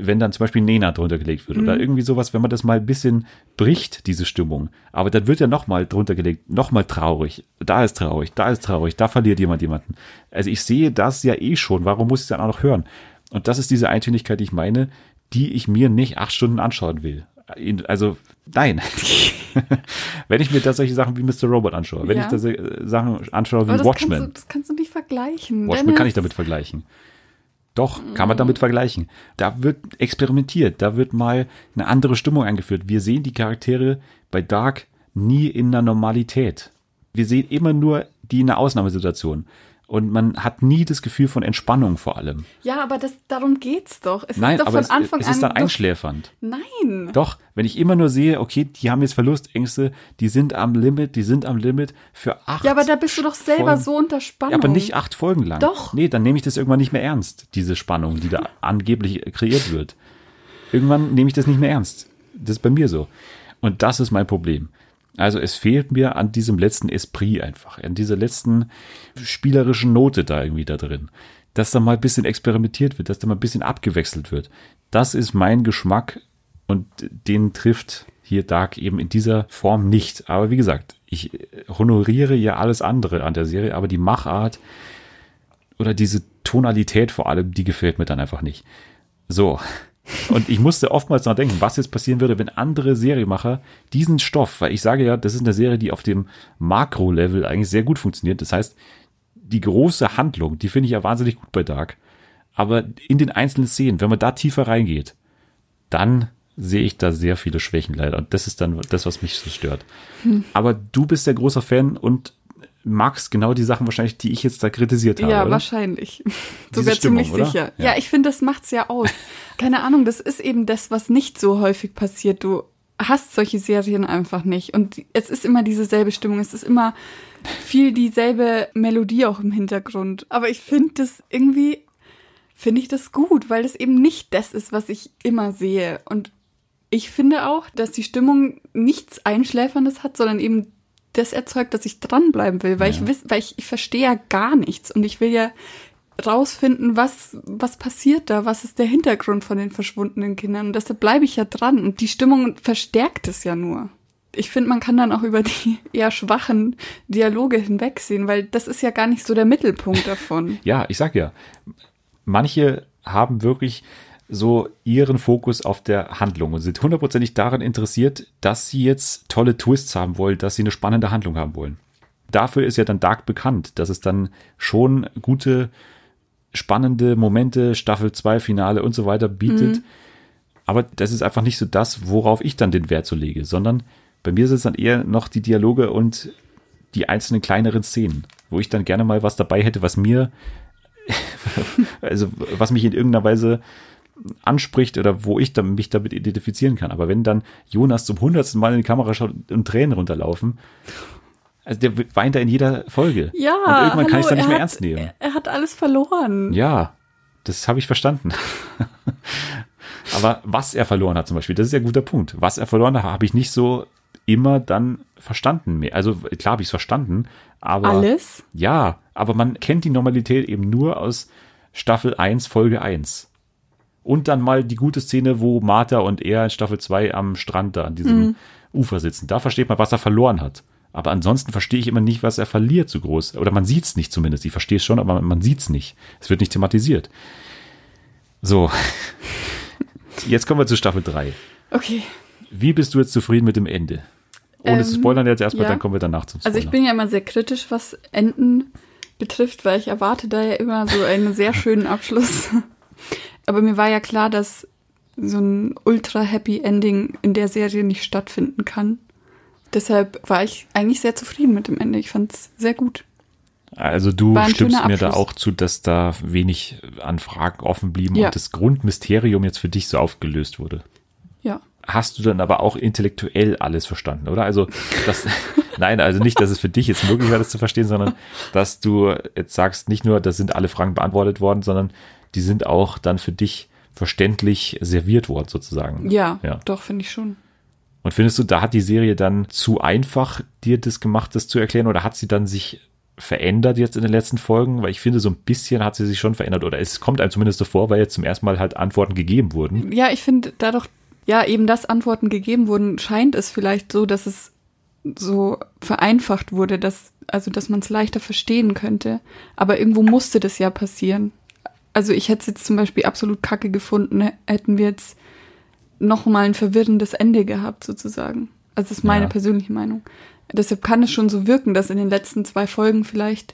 wenn dann zum Beispiel Nena drunter gelegt wird oder irgendwie sowas, wenn man das mal ein bisschen bricht, diese Stimmung. Aber dann wird ja nochmal drunter gelegt, nochmal traurig. Da ist traurig, da ist traurig, da verliert jemand jemanden. Also ich sehe das ja eh schon. Warum muss ich es dann auch noch hören? Und das ist diese Eintönigkeit, die ich meine, die ich mir nicht acht Stunden anschauen will. Also, nein. (laughs) wenn ich mir da solche Sachen wie Mr. Robot anschaue, wenn Ja. ich da äh, Sachen anschaue wie das kannst, Watchmen. du, das kannst du nicht vergleichen. Watchmen Dennis. kann ich damit vergleichen. Doch, kann man damit vergleichen. Da wird experimentiert, da wird mal eine andere Stimmung eingeführt. Wir sehen die Charaktere bei Dark nie in einer Normalität. Wir sehen immer nur die in einer Ausnahmesituation. Und man hat nie das Gefühl von Entspannung vor allem. Ja, aber das, darum geht's doch. Es Nein, ist doch aber von es, Anfang es ist dann an. doch- einschläfernd. Nein. Doch, wenn ich immer nur sehe, okay, die haben jetzt Verlustängste, die sind am Limit, die sind am Limit für acht. Ja, aber da bist du doch selber Folgen. so unter Spannung. Ja, aber nicht acht Folgen lang. Doch. Nee, dann nehme ich das irgendwann nicht mehr ernst, diese Spannung, die da angeblich kreiert wird. Irgendwann nehme ich das nicht mehr ernst. Das ist bei mir so. Und das ist mein Problem. Also es fehlt mir an diesem letzten Esprit einfach, an dieser letzten spielerischen Note da irgendwie da drin. Dass da mal ein bisschen experimentiert wird, dass da mal ein bisschen abgewechselt wird. Das ist mein Geschmack und den trifft hier Dark eben in dieser Form nicht. Aber wie gesagt, ich honoriere ja alles andere an der Serie, aber die Machart oder diese Tonalität vor allem, die gefällt mir dann einfach nicht. So. Und ich musste oftmals noch denken, was jetzt passieren würde, wenn andere Serienmacher diesen Stoff, weil ich sage ja, das ist eine Serie, die auf dem Makro-Level eigentlich sehr gut funktioniert. Das heißt, die große Handlung, die finde ich ja wahnsinnig gut bei Dark. Aber in den einzelnen Szenen, wenn man da tiefer reingeht, dann sehe ich da sehr viele Schwächen leider. Und das ist dann das, was mich so stört. Aber du bist der großer Fan und magst genau die Sachen wahrscheinlich, die ich jetzt da kritisiert habe. Ja, oder? wahrscheinlich. (laughs) Diese Sogar Stimmung, ziemlich oder? sicher. Ja. Ja, ich finde, das macht's ja aus. (laughs) Keine Ahnung, das ist eben das, was nicht so häufig passiert. Du hast solche Serien einfach nicht. Und es ist immer dieselbe Stimmung. Es ist immer viel dieselbe Melodie auch im Hintergrund. Aber ich finde das irgendwie, finde ich das gut, weil das eben nicht das ist, was ich immer sehe. Und ich finde auch, dass die Stimmung nichts Einschläferndes hat, sondern eben das erzeugt, dass ich dranbleiben will, weil ich wiss, weil ich, ich verstehe ja gar nichts und ich will ja rausfinden, was, was passiert da, was ist der Hintergrund von den verschwundenen Kindern und deshalb bleibe ich ja dran und die Stimmung verstärkt es ja nur. Ich finde, man kann dann auch über die (laughs) eher schwachen Dialoge hinwegsehen, weil das ist ja gar nicht so der Mittelpunkt davon. Ja, ich sag ja, manche haben wirklich so ihren Fokus auf der Handlung und sind hundertprozentig daran interessiert, dass sie jetzt tolle Twists haben wollen, dass sie eine spannende Handlung haben wollen. Dafür ist ja dann Dark bekannt, dass es dann schon gute, spannende Momente, Staffel 2, Finale und so weiter bietet. Aber das ist einfach nicht so das, worauf ich dann den Wert so lege, sondern bei mir sind es dann eher noch die Dialoge und die einzelnen kleineren Szenen, wo ich dann gerne mal was dabei hätte, was mir (laughs) also was mich in irgendeiner Weise anspricht oder wo ich dann mich damit identifizieren kann. Aber wenn dann Jonas zum hundertsten Mal in die Kamera schaut und Tränen runterlaufen, also der weint da in jeder Folge. Ja, und irgendwann kann ich es dann hallo, nicht mehr er ernst hat, nehmen. Er hat alles verloren. Ja, das habe ich verstanden. (laughs) Aber was er verloren hat zum Beispiel, das ist ja ein guter Punkt. Was er verloren hat, habe ich nicht so immer dann verstanden mehr. Also klar habe ich es verstanden, aber Alles? ja, aber man kennt die Normalität eben nur aus Staffel 1, Folge 1. Und dann mal die gute Szene, wo Martha und er in Staffel 2 am Strand da an diesem Ufer sitzen. Da versteht man, was er verloren hat. Aber ansonsten verstehe ich immer nicht, was er verliert so groß. Oder man sieht es nicht zumindest. Ich verstehe es schon, aber man sieht es nicht. Es wird nicht thematisiert. So. (laughs) Jetzt kommen wir zu Staffel 3. Okay. Wie bist du jetzt zufrieden mit dem Ende? Ohne zu Ähm, spoilern jetzt erstmal, ja. dann kommen wir danach zum Spoiler. Also ich bin ja immer sehr kritisch, was Enden betrifft, weil ich erwarte da ja immer so einen sehr schönen Abschluss. (laughs) Aber mir war ja klar, dass so ein ultra happy Ending in der Serie nicht stattfinden kann. Deshalb war ich eigentlich sehr zufrieden mit dem Ende. Ich fand es sehr gut. Also du stimmst mir da auch zu, dass da wenig an Fragen offen blieben Ja. und das Grundmysterium jetzt für dich so aufgelöst wurde. Ja. hast du dann aber auch intellektuell alles verstanden, oder? Also das, (laughs) nein, also nicht, dass es für dich jetzt möglich war, das zu verstehen, sondern dass du jetzt sagst, nicht nur, da sind alle Fragen beantwortet worden, sondern die sind auch dann für dich verständlich serviert worden, sozusagen. Ja, Ja. doch, finde ich schon. Und findest du, da hat die Serie dann zu einfach dir das gemacht, das zu erklären, oder hat sie dann sich verändert jetzt in den letzten Folgen? Weil ich finde, so ein bisschen hat sie sich schon verändert, oder es kommt einem zumindest so vor, weil jetzt zum ersten Mal halt Antworten gegeben wurden. Ja, ich finde, dadurch, ja, eben dass Antworten gegeben wurden, scheint es vielleicht so, dass es so vereinfacht wurde, dass, also, dass man es leichter verstehen könnte. Aber irgendwo musste das ja passieren. Also, ich hätte es jetzt zum Beispiel absolut kacke gefunden, hätten wir jetzt noch mal ein verwirrendes Ende gehabt, sozusagen. Also, das ist meine Ja. persönliche Meinung. Deshalb kann es schon so wirken, dass in den letzten zwei Folgen vielleicht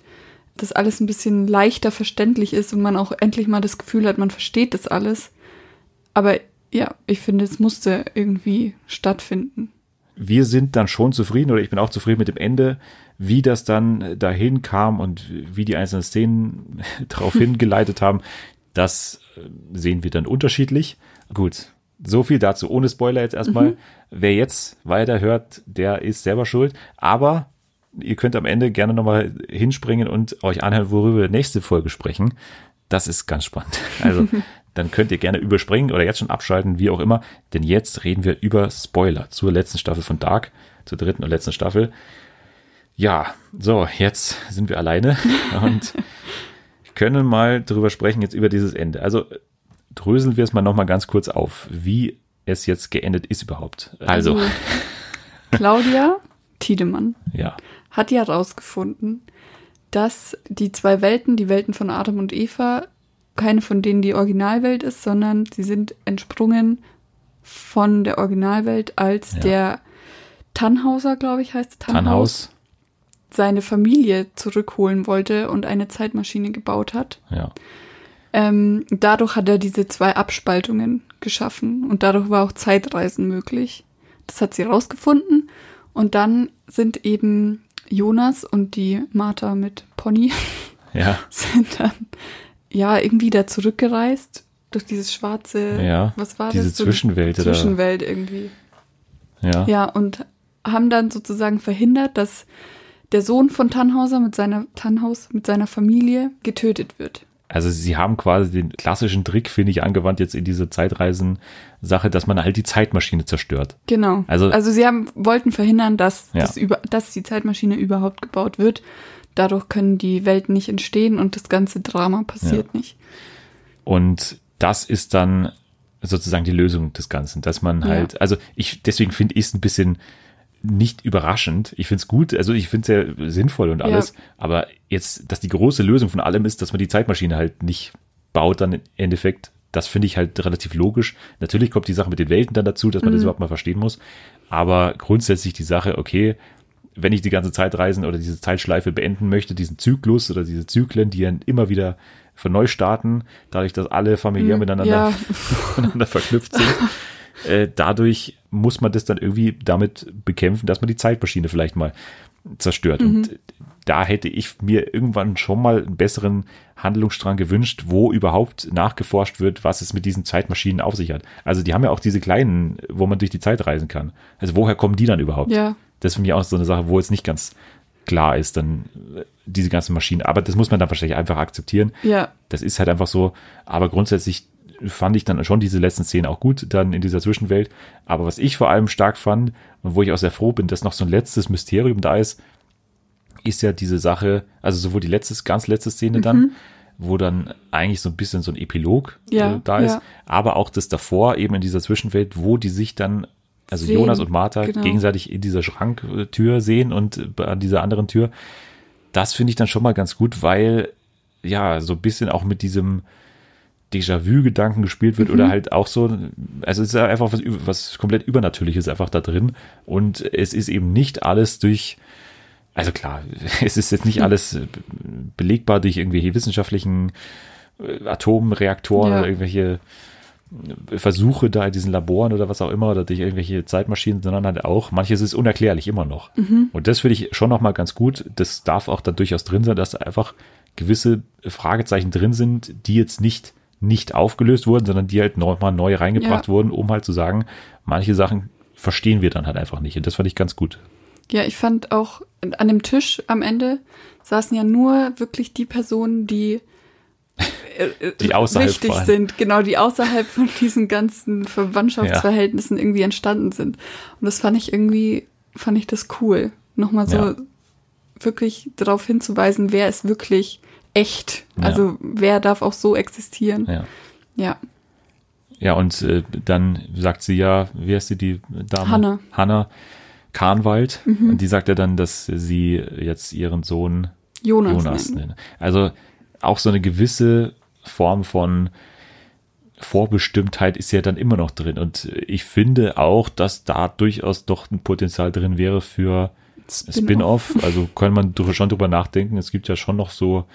das alles ein bisschen leichter verständlich ist und man auch endlich mal das Gefühl hat, man versteht das alles. Aber ja, ich finde, es musste irgendwie stattfinden. Wir sind dann schon zufrieden oder ich bin auch zufrieden mit dem Ende, wie das dann dahin kam und wie die einzelnen Szenen (laughs) darauf (laughs) hingeleitet haben, das äh, sehen wir dann unterschiedlich. Gut, so viel dazu, ohne Spoiler jetzt erstmal. Wer jetzt weiterhört, der ist selber schuld, aber ihr könnt am Ende gerne nochmal hinspringen und euch anhören, worüber wir nächste Folge sprechen. Das ist ganz spannend. Also (laughs) dann könnt ihr gerne überspringen oder jetzt schon abschalten, wie auch immer. Denn jetzt reden wir über Spoiler zur letzten Staffel von Dark, zur dritten und letzten Staffel. Ja, so, jetzt sind wir alleine (laughs) und können mal drüber sprechen, jetzt über dieses Ende. Also dröseln wir es mal nochmal ganz kurz auf, wie es jetzt geendet ist überhaupt. Also, Claudia Tiedemann (laughs) ja, hat ja herausgefunden, dass die zwei Welten, die Welten von Adam und Eva, keine von denen die Originalwelt ist, sondern sie sind entsprungen von der Originalwelt, als Ja. der Tannhauser, glaube ich, heißt Tannhaus, Tannhaus, seine Familie zurückholen wollte und eine Zeitmaschine gebaut hat. ja. Ähm, dadurch hat er diese zwei Abspaltungen geschaffen und dadurch war auch Zeitreisen möglich. Das hat sie rausgefunden und dann sind eben Jonas und die Martha mit Pony Ja, (laughs) sind dann ja irgendwie da zurückgereist durch dieses schwarze, Ja, was war diese das? So Zwischenwelt Zwischenwelt irgendwie. ja, Ja, und haben dann sozusagen verhindert, dass der Sohn von Tannhauser mit seiner Tannhaus mit seiner Familie getötet wird. Also sie haben quasi den klassischen Trick, finde ich, angewandt jetzt in diese Zeitreisen-Sache, dass man halt die Zeitmaschine zerstört. Genau. Also- Also, sie haben, wollten verhindern, dass, Ja. das über, dass die Zeitmaschine überhaupt gebaut wird. Dadurch können die Welten nicht entstehen und das ganze Drama passiert nicht. Und das ist dann sozusagen die Lösung des Ganzen, dass man halt, also ich, deswegen finde ich es ein bisschen nicht überraschend. Ich finde es gut, also ich finde es sehr sinnvoll und alles, aber jetzt, dass die große Lösung von allem ist, dass man die Zeitmaschine halt nicht baut, dann im Endeffekt, das finde ich halt relativ logisch. Natürlich kommt die Sache mit den Welten dann dazu, dass man das überhaupt mal verstehen muss, aber grundsätzlich die Sache, okay, wenn ich die ganze Zeitreisen oder diese Zeitschleife beenden möchte, diesen Zyklus oder diese Zyklen, die dann immer wieder von neu starten, dadurch, dass alle familiär miteinander, ja. (laughs) miteinander verknüpft sind, (laughs) äh, dadurch muss man das dann irgendwie damit bekämpfen, dass man die Zeitmaschine vielleicht mal zerstört. Und da hätte ich mir irgendwann schon mal einen besseren Handlungsstrang gewünscht, wo überhaupt nachgeforscht wird, was es mit diesen Zeitmaschinen auf sich hat. Also die haben ja auch diese kleinen, wo man durch die Zeit reisen kann. Also woher kommen die dann überhaupt? Ja. Das ist für mich auch so eine Sache, wo jetzt nicht ganz klar ist, dann äh, diese ganzen Maschinen. Aber das muss man dann wahrscheinlich einfach akzeptieren. Ja. Das ist halt einfach so. Aber grundsätzlich fand ich dann schon diese letzten Szenen auch gut, dann in dieser Zwischenwelt. Aber was ich vor allem stark fand und wo ich auch sehr froh bin, dass noch so ein letztes Mysterium da ist, ist ja diese Sache, also sowohl die letzte, ganz letzte Szene dann, wo dann eigentlich so ein bisschen so ein Epilog Ja, äh, da ist, ja. aber auch das davor eben in dieser Zwischenwelt, wo die sich dann, also Sehen, Jonas und Martha genau. gegenseitig in dieser Schranktür sehen und an dieser anderen Tür. Das finde ich dann schon mal ganz gut, weil ja, so ein bisschen auch mit diesem Déjà-vu-Gedanken gespielt wird oder halt auch so, also es ist einfach was, was komplett Übernatürliches einfach da drin und es ist eben nicht alles durch, also klar, (laughs) es ist jetzt nicht alles äh, belegbar durch irgendwelche wissenschaftlichen äh, Atomreaktoren Ja. oder irgendwelche äh, Versuche da in diesen Laboren oder was auch immer oder durch irgendwelche Zeitmaschinen, sondern halt auch, manches ist unerklärlich immer noch. Und das finde ich schon nochmal ganz gut. Das darf auch da durchaus drin sein, dass da einfach gewisse Fragezeichen drin sind, die jetzt nicht nicht aufgelöst wurden, sondern die halt nochmal neu reingebracht Ja. wurden, um halt zu sagen, manche Sachen verstehen wir dann halt einfach nicht. Und das fand ich ganz gut. Ja, ich fand auch an dem Tisch am Ende saßen ja nur wirklich die Personen, die Die außerhalb wichtig sind, genau, die außerhalb von diesen ganzen Verwandtschaftsverhältnissen irgendwie entstanden sind. Und das fand ich irgendwie, fand ich das cool. Nochmal so Ja. wirklich darauf hinzuweisen, wer ist wirklich echt. Ja. Also wer darf auch so existieren. Ja. Ja. Ja, und äh, dann sagt sie ja, wie heißt sie, die Dame? Hanna. Hanna Kahnwald. Mhm. Und die sagt ja dann, dass sie jetzt ihren Sohn Jonas, Jonas nennen. nennt. Also auch so eine gewisse Form von Vorbestimmtheit ist ja dann immer noch drin. Und ich finde auch, dass da durchaus doch ein Potenzial drin wäre für Spin-off. Also kann man schon drüber nachdenken. Es gibt ja schon noch so,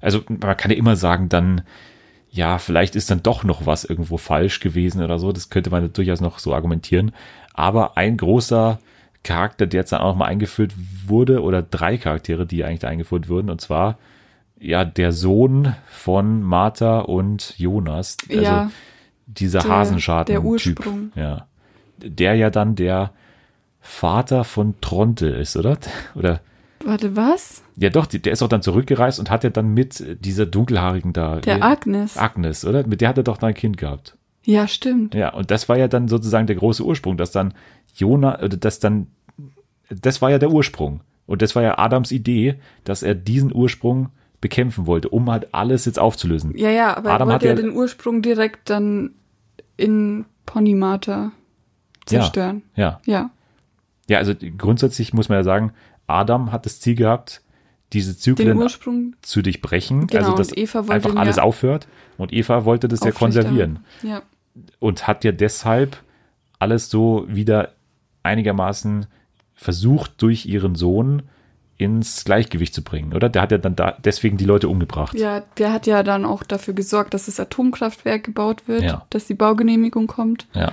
also man kann ja immer sagen, dann, ja, vielleicht ist dann doch noch was irgendwo falsch gewesen oder so. Das könnte man durchaus noch so argumentieren. Aber ein großer Charakter, der jetzt dann auch mal eingeführt wurde, oder drei Charaktere, die eigentlich da eingeführt wurden, und zwar ja der Sohn von Martha und Jonas. Also Ja, dieser der- Hasenschaden. der Ursprung. Ja. Der ja dann der Vater von Tronte ist, oder? (laughs) Oder Warte, was? ja doch, der ist auch dann zurückgereist und hat ja dann mit dieser dunkelhaarigen da. Der Agnes. Agnes, oder? Mit der hat er doch dann ein Kind gehabt. Ja, stimmt. Ja, und das war ja dann sozusagen der große Ursprung, dass dann Jona, oder dass dann, das war ja der Ursprung. Und das war ja Adams Idee, dass er diesen Ursprung bekämpfen wollte, um halt alles jetzt aufzulösen. Ja, ja, aber Adam er wollte ja ja- den Ursprung direkt dann in Ponymata zerstören. Ja. Ja. Ja, also grundsätzlich muss man ja sagen, Adam hat das Ziel gehabt, diese Zyklen Ursprung zu durchbrechen, Genau, also dass einfach alles ja aufhört. Und Eva wollte das ja konservieren. Ja. und hat ja deshalb alles so wieder einigermaßen versucht, durch ihren Sohn ins Gleichgewicht zu bringen, oder? Der hat ja dann da deswegen die Leute umgebracht. ja, der hat ja dann auch dafür gesorgt, dass das Atomkraftwerk gebaut wird, Ja. dass die Baugenehmigung kommt. Ja.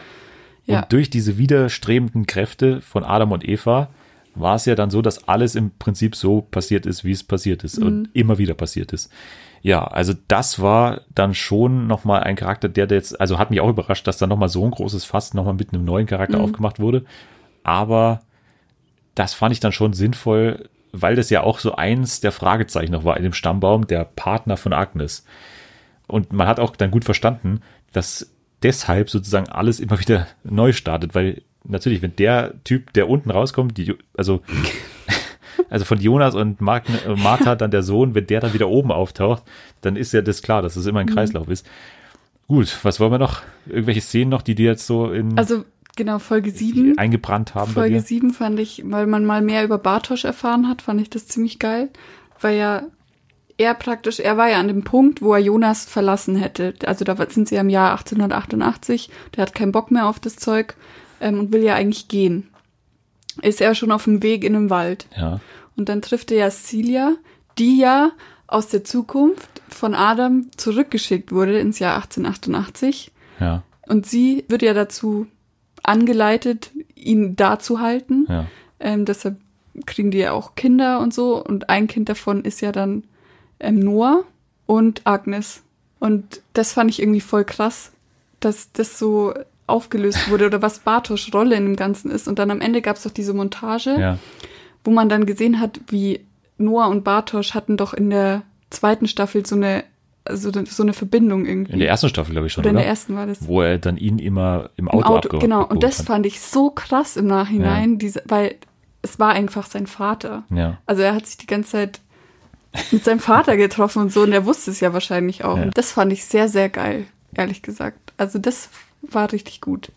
Ja. Und durch diese widerstrebenden Kräfte von Adam und Eva war es ja dann so, dass alles im Prinzip so passiert ist, wie es passiert ist Mhm. und immer wieder passiert ist. Ja, also das war dann schon nochmal ein Charakter, der jetzt, also hat mich auch überrascht, dass da nochmal so ein großes Fass nochmal mit einem neuen Charakter Mhm. aufgemacht wurde. Aber das fand ich dann schon sinnvoll, weil das ja auch so eins der Fragezeichen noch war in dem Stammbaum, der Partner von Agnes. Und man hat auch dann gut verstanden, dass deshalb sozusagen alles immer (laughs) wieder neu startet, weil natürlich, wenn der Typ, der unten rauskommt, die, also, (laughs) also von Jonas und Mark, äh, Martha dann der Sohn, wenn der dann wieder oben auftaucht, dann ist ja das klar, dass es immer ein Kreislauf ist. Gut, was wollen wir noch? Irgendwelche Szenen noch, die dir jetzt so in Also genau, Folge 7. eingebrannt haben Folge dir? 7 fand ich, weil man mal mehr über Bartosch erfahren hat, fand ich das ziemlich geil. Weil ja er praktisch, er war ja an dem Punkt, wo er Jonas verlassen hätte. Also da sind sie ja im Jahr 1888, der hat keinen Bock mehr auf das Zeug ähm, und will ja eigentlich gehen. Ist er schon auf dem Weg in den Wald. Ja, Und dann trifft er ja Celia, die ja aus der Zukunft von Adam zurückgeschickt wurde ins Jahr 1888. ja, Und sie wird ja dazu angeleitet, ihn da zu halten. ja, Ähm, deshalb kriegen die ja auch Kinder und so. Und ein Kind davon ist ja dann ähm, Noah und Agnes. Und das fand ich irgendwie voll krass, dass das so aufgelöst wurde oder was Bartosch Rolle in dem Ganzen ist. Und dann am Ende gab es doch diese Montage, ja, wo man dann gesehen hat, wie Noah und Bartosch hatten doch in der zweiten Staffel so eine, also so eine Verbindung irgendwie. in der ersten Staffel glaube ich schon, oder oder? in der ersten war das. Wo er dann ihn immer im Im Auto, Auto, abgeholt genau. Und das hat. fand ich so krass im Nachhinein, diese, weil es war einfach sein Vater. Ja, Also er hat sich die ganze Zeit mit seinem Vater getroffen und so und er wusste es ja wahrscheinlich auch. Ja. Und das fand ich sehr, sehr geil, ehrlich gesagt. Also das war richtig gut.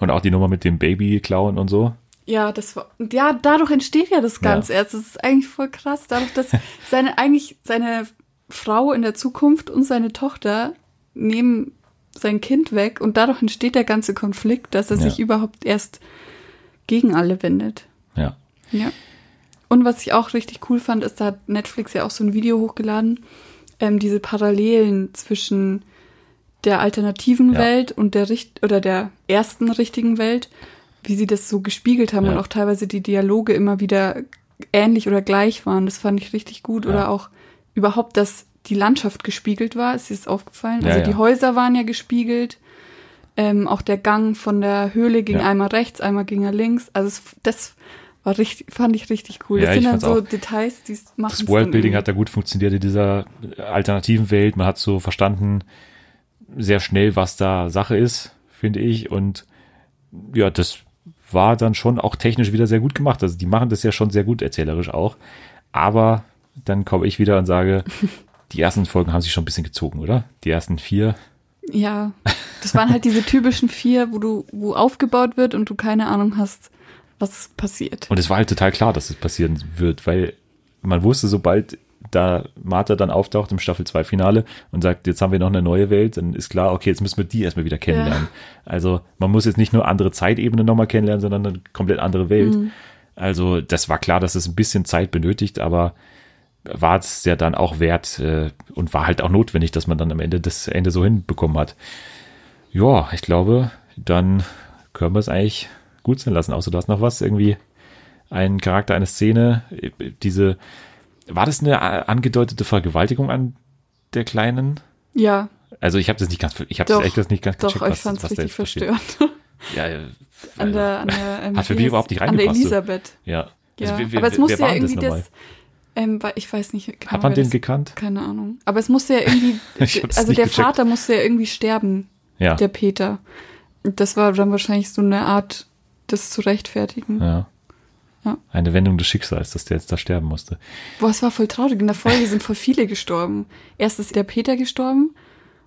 und auch die Nummer mit dem Baby klauen und so. Ja, das war, ja, dadurch entsteht ja das Ganze erst. Das ist eigentlich voll krass, dadurch, dass (laughs) seine, eigentlich seine Frau in der Zukunft und seine Tochter nehmen sein Kind weg und dadurch entsteht der ganze Konflikt, dass er Ja. sich überhaupt erst gegen alle wendet. Ja, Ja. Und was ich auch richtig cool fand, ist, da hat Netflix ja auch so ein Video hochgeladen, ähm, diese Parallelen zwischen der alternativen Ja. Welt und der Richt oder der ersten richtigen Welt, wie sie das so gespiegelt haben Ja. und auch teilweise die Dialoge immer wieder ähnlich oder gleich waren. Das fand ich richtig gut. Ja. Oder auch überhaupt, dass die Landschaft gespiegelt war. Ist dir das aufgefallen? Ja, also ja. die Häuser waren ja gespiegelt. Ähm, auch der Gang von der Höhle ging Ja. einmal rechts, einmal ging er links. Also es, das war richtig, fand ich richtig cool. Ja, das sind dann so auch. Details, die machen Das Worldbuilding hat da gut funktioniert in dieser alternativen Welt. Man hat so verstanden sehr schnell, was da Sache ist, finde ich. Und ja, das war dann schon auch technisch wieder sehr gut gemacht. Also die machen das ja schon sehr gut erzählerisch auch. Aber dann komme ich wieder und sage, die ersten Folgen haben sich schon ein bisschen gezogen, oder? Die ersten vier. Ja, das waren halt diese typischen vier, wo du, wo aufgebaut wird und du keine Ahnung hast, was passiert. Und es war halt total klar, dass es passieren wird, weil man wusste, sobald da Martha dann auftaucht im Staffel 2 Finale und sagt, jetzt haben wir noch eine neue Welt, dann ist klar, okay, jetzt müssen wir die erstmal wieder kennenlernen. Also man muss jetzt nicht nur andere Zeitebenen nochmal kennenlernen, sondern eine komplett andere Welt. Also das war klar, dass es ein bisschen Zeit benötigt, aber war es ja dann auch wert äh, und war halt auch notwendig, dass man dann am Ende das Ende so hinbekommen hat. Ja, ich glaube, dann können wir es eigentlich gut sein lassen. Außer du hast noch was, irgendwie ein Charakter, eine Szene, diese, war das eine äh, angedeutete Vergewaltigung an der Kleinen? Ja, Also ich habe das nicht ganz, ich habe Doch, das echt das nicht ganz doch, gecheckt, ich was, fand's was richtig verstörend. (laughs) Ja, äh, An der, an der, Hat für mich überhaupt nicht An der reingepasst, so. Elisabeth. ja. Ja, Also, wer- aber es musste war ja das irgendwie nochmal? das, ähm, weil ich weiß nicht genau. Hat man den das, gekannt? Keine Ahnung. Aber es musste ja irgendwie, (laughs) also der gecheckt. Vater musste ja irgendwie sterben, Ja, der Peter. Das war dann wahrscheinlich so eine Art, das zu rechtfertigen. ja. Ja. Eine Wendung des Schicksals, dass der jetzt da sterben musste. Boah, es war voll traurig. In der Folge sind voll viele gestorben. Erst ist der Peter gestorben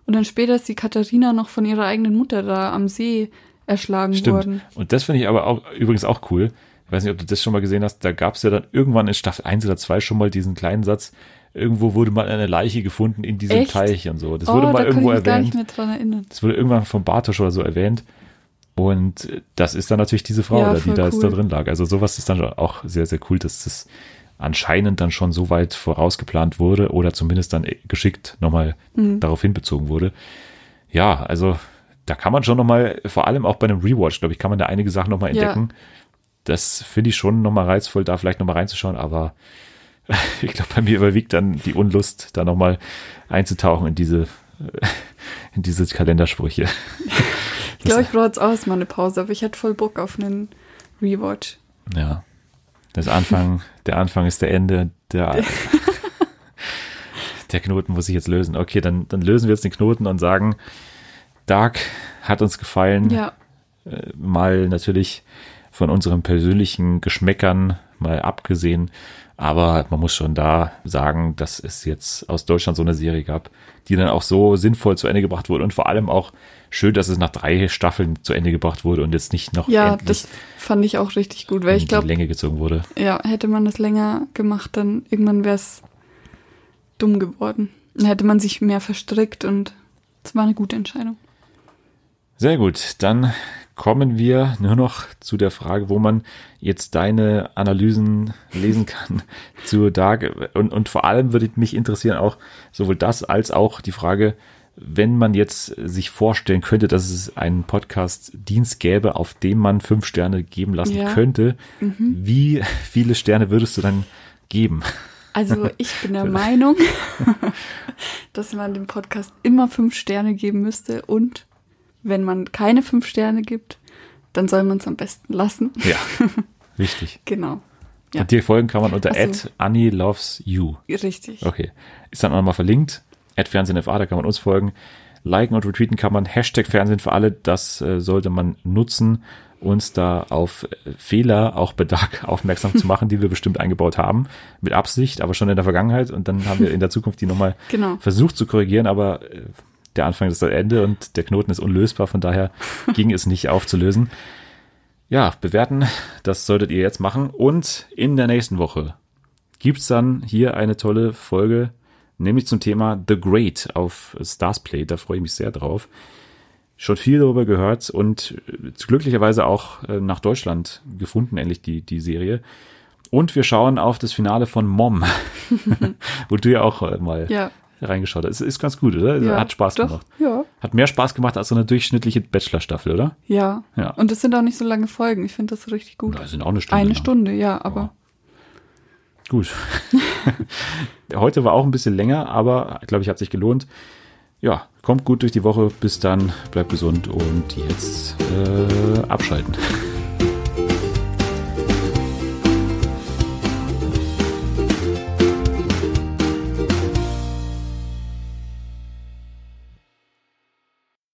und dann später ist die Katharina noch von ihrer eigenen Mutter da am See erschlagen Stimmt. worden. Und das finde ich aber auch übrigens auch cool. Ich weiß nicht, ob du das schon mal gesehen hast. Da gab es ja dann irgendwann in Staffel 1 oder 2 schon mal diesen kleinen Satz. Irgendwo wurde mal eine Leiche gefunden in diesem Echt? Teich und so. Das oh, wurde mal da kann irgendwo ich mich gar erwähnt. nicht mehr dran erinnern. Das wurde irgendwann von Bartosch oder so erwähnt. Und das ist dann natürlich diese Frau, Ja, da, die voll da jetzt cool. da drin lag. Also sowas ist dann auch sehr, sehr cool, dass das anscheinend dann schon so weit vorausgeplant wurde oder zumindest dann geschickt nochmal Mhm. darauf hinbezogen wurde. Ja, also da kann man schon nochmal, vor allem auch bei einem Rewatch, glaube ich, kann man da einige Sachen nochmal Ja. entdecken. Das finde ich schon nochmal reizvoll, da vielleicht nochmal reinzuschauen, aber (laughs) ich glaube, bei mir überwiegt dann die Unlust, da nochmal einzutauchen in diese, (laughs) in diese Kalendersprüche. (laughs) Ich glaube, ich brauche jetzt auch erstmal eine Pause, aber ich hätte voll Bock auf einen Rewatch. Ja. Das Anfang, der Anfang ist der Ende, der, der Knoten muss sich jetzt lösen. Okay, dann, dann lösen wir jetzt den Knoten und sagen, Dark hat uns gefallen. Ja, Äh, mal natürlich von unseren persönlichen Geschmäckern mal abgesehen. Aber man muss schon da sagen, dass es jetzt aus Deutschland so eine Serie gab, die dann auch so sinnvoll zu Ende gebracht wurde und vor allem auch schön, dass es nach drei Staffeln zu Ende gebracht wurde und jetzt nicht noch ja, das fand ich auch richtig gut, weil ich die glaube, Länge gezogen wurde. ja, hätte man das länger gemacht, dann irgendwann wäre es dumm geworden. Dann hätte man sich mehr verstrickt und es war eine gute Entscheidung. Sehr gut, dann kommen wir nur noch zu der Frage, wo man jetzt deine Analysen lesen kann (laughs) zu Dark. Und, und vor allem würde mich interessieren auch sowohl das als auch die Frage, wenn man jetzt sich vorstellen könnte, dass es einen Podcast-Dienst gäbe, auf dem man fünf Sterne geben lassen Ja. könnte, wie viele Sterne würdest du dann geben? Also ich bin der (laughs) Meinung, (laughs) dass man dem Podcast immer fünf Sterne geben müsste und wenn man keine fünf Sterne gibt, dann soll man es am besten lassen. Ja, (laughs) wichtig. Genau. Ja. Und dir folgen kann man unter Ach so. at Annie loves you. Richtig. Okay. Ist dann auch nochmal verlinkt. FernsehenFA, da kann man uns folgen. Liken und retweeten kann man. Hashtag Fernsehen für alle, das äh, sollte man nutzen, uns da auf äh, Fehler auch bedarf (laughs) aufmerksam zu machen, die wir bestimmt eingebaut haben. Mit Absicht, aber schon in der Vergangenheit. Und dann haben wir in der Zukunft die nochmal (laughs) Genau. versucht zu korrigieren, aber äh, der Anfang ist das Ende und der Knoten ist unlösbar, von daher (laughs) ging es nicht aufzulösen. Ja, bewerten, das solltet ihr jetzt machen. Und in der nächsten Woche gibt's dann hier eine tolle Folge, nämlich zum Thema The Great auf Starsplay. Da freue ich mich sehr drauf. Schon viel darüber gehört und äh, glücklicherweise auch äh, nach Deutschland gefunden, endlich die, die Serie. Und wir schauen auf das Finale von Mom, (laughs) (laughs) wo du ja auch äh, mal Ja. Reingeschaut. Es ist ganz gut, oder? ja. Hat Spaß Doch, gemacht. Ja. Hat mehr Spaß gemacht als so eine durchschnittliche Bachelor-Staffel, oder? Ja. Ja. Und es sind auch nicht so lange Folgen. Ich finde das richtig gut. Ja, sind auch eine Stunde. Eine lang. Stunde, ja, aber Gut. (laughs) Heute war auch ein bisschen länger, aber glaube ich, hat sich gelohnt. Ja, kommt gut durch die Woche. Bis dann, bleibt gesund und jetzt äh, abschalten. (laughs)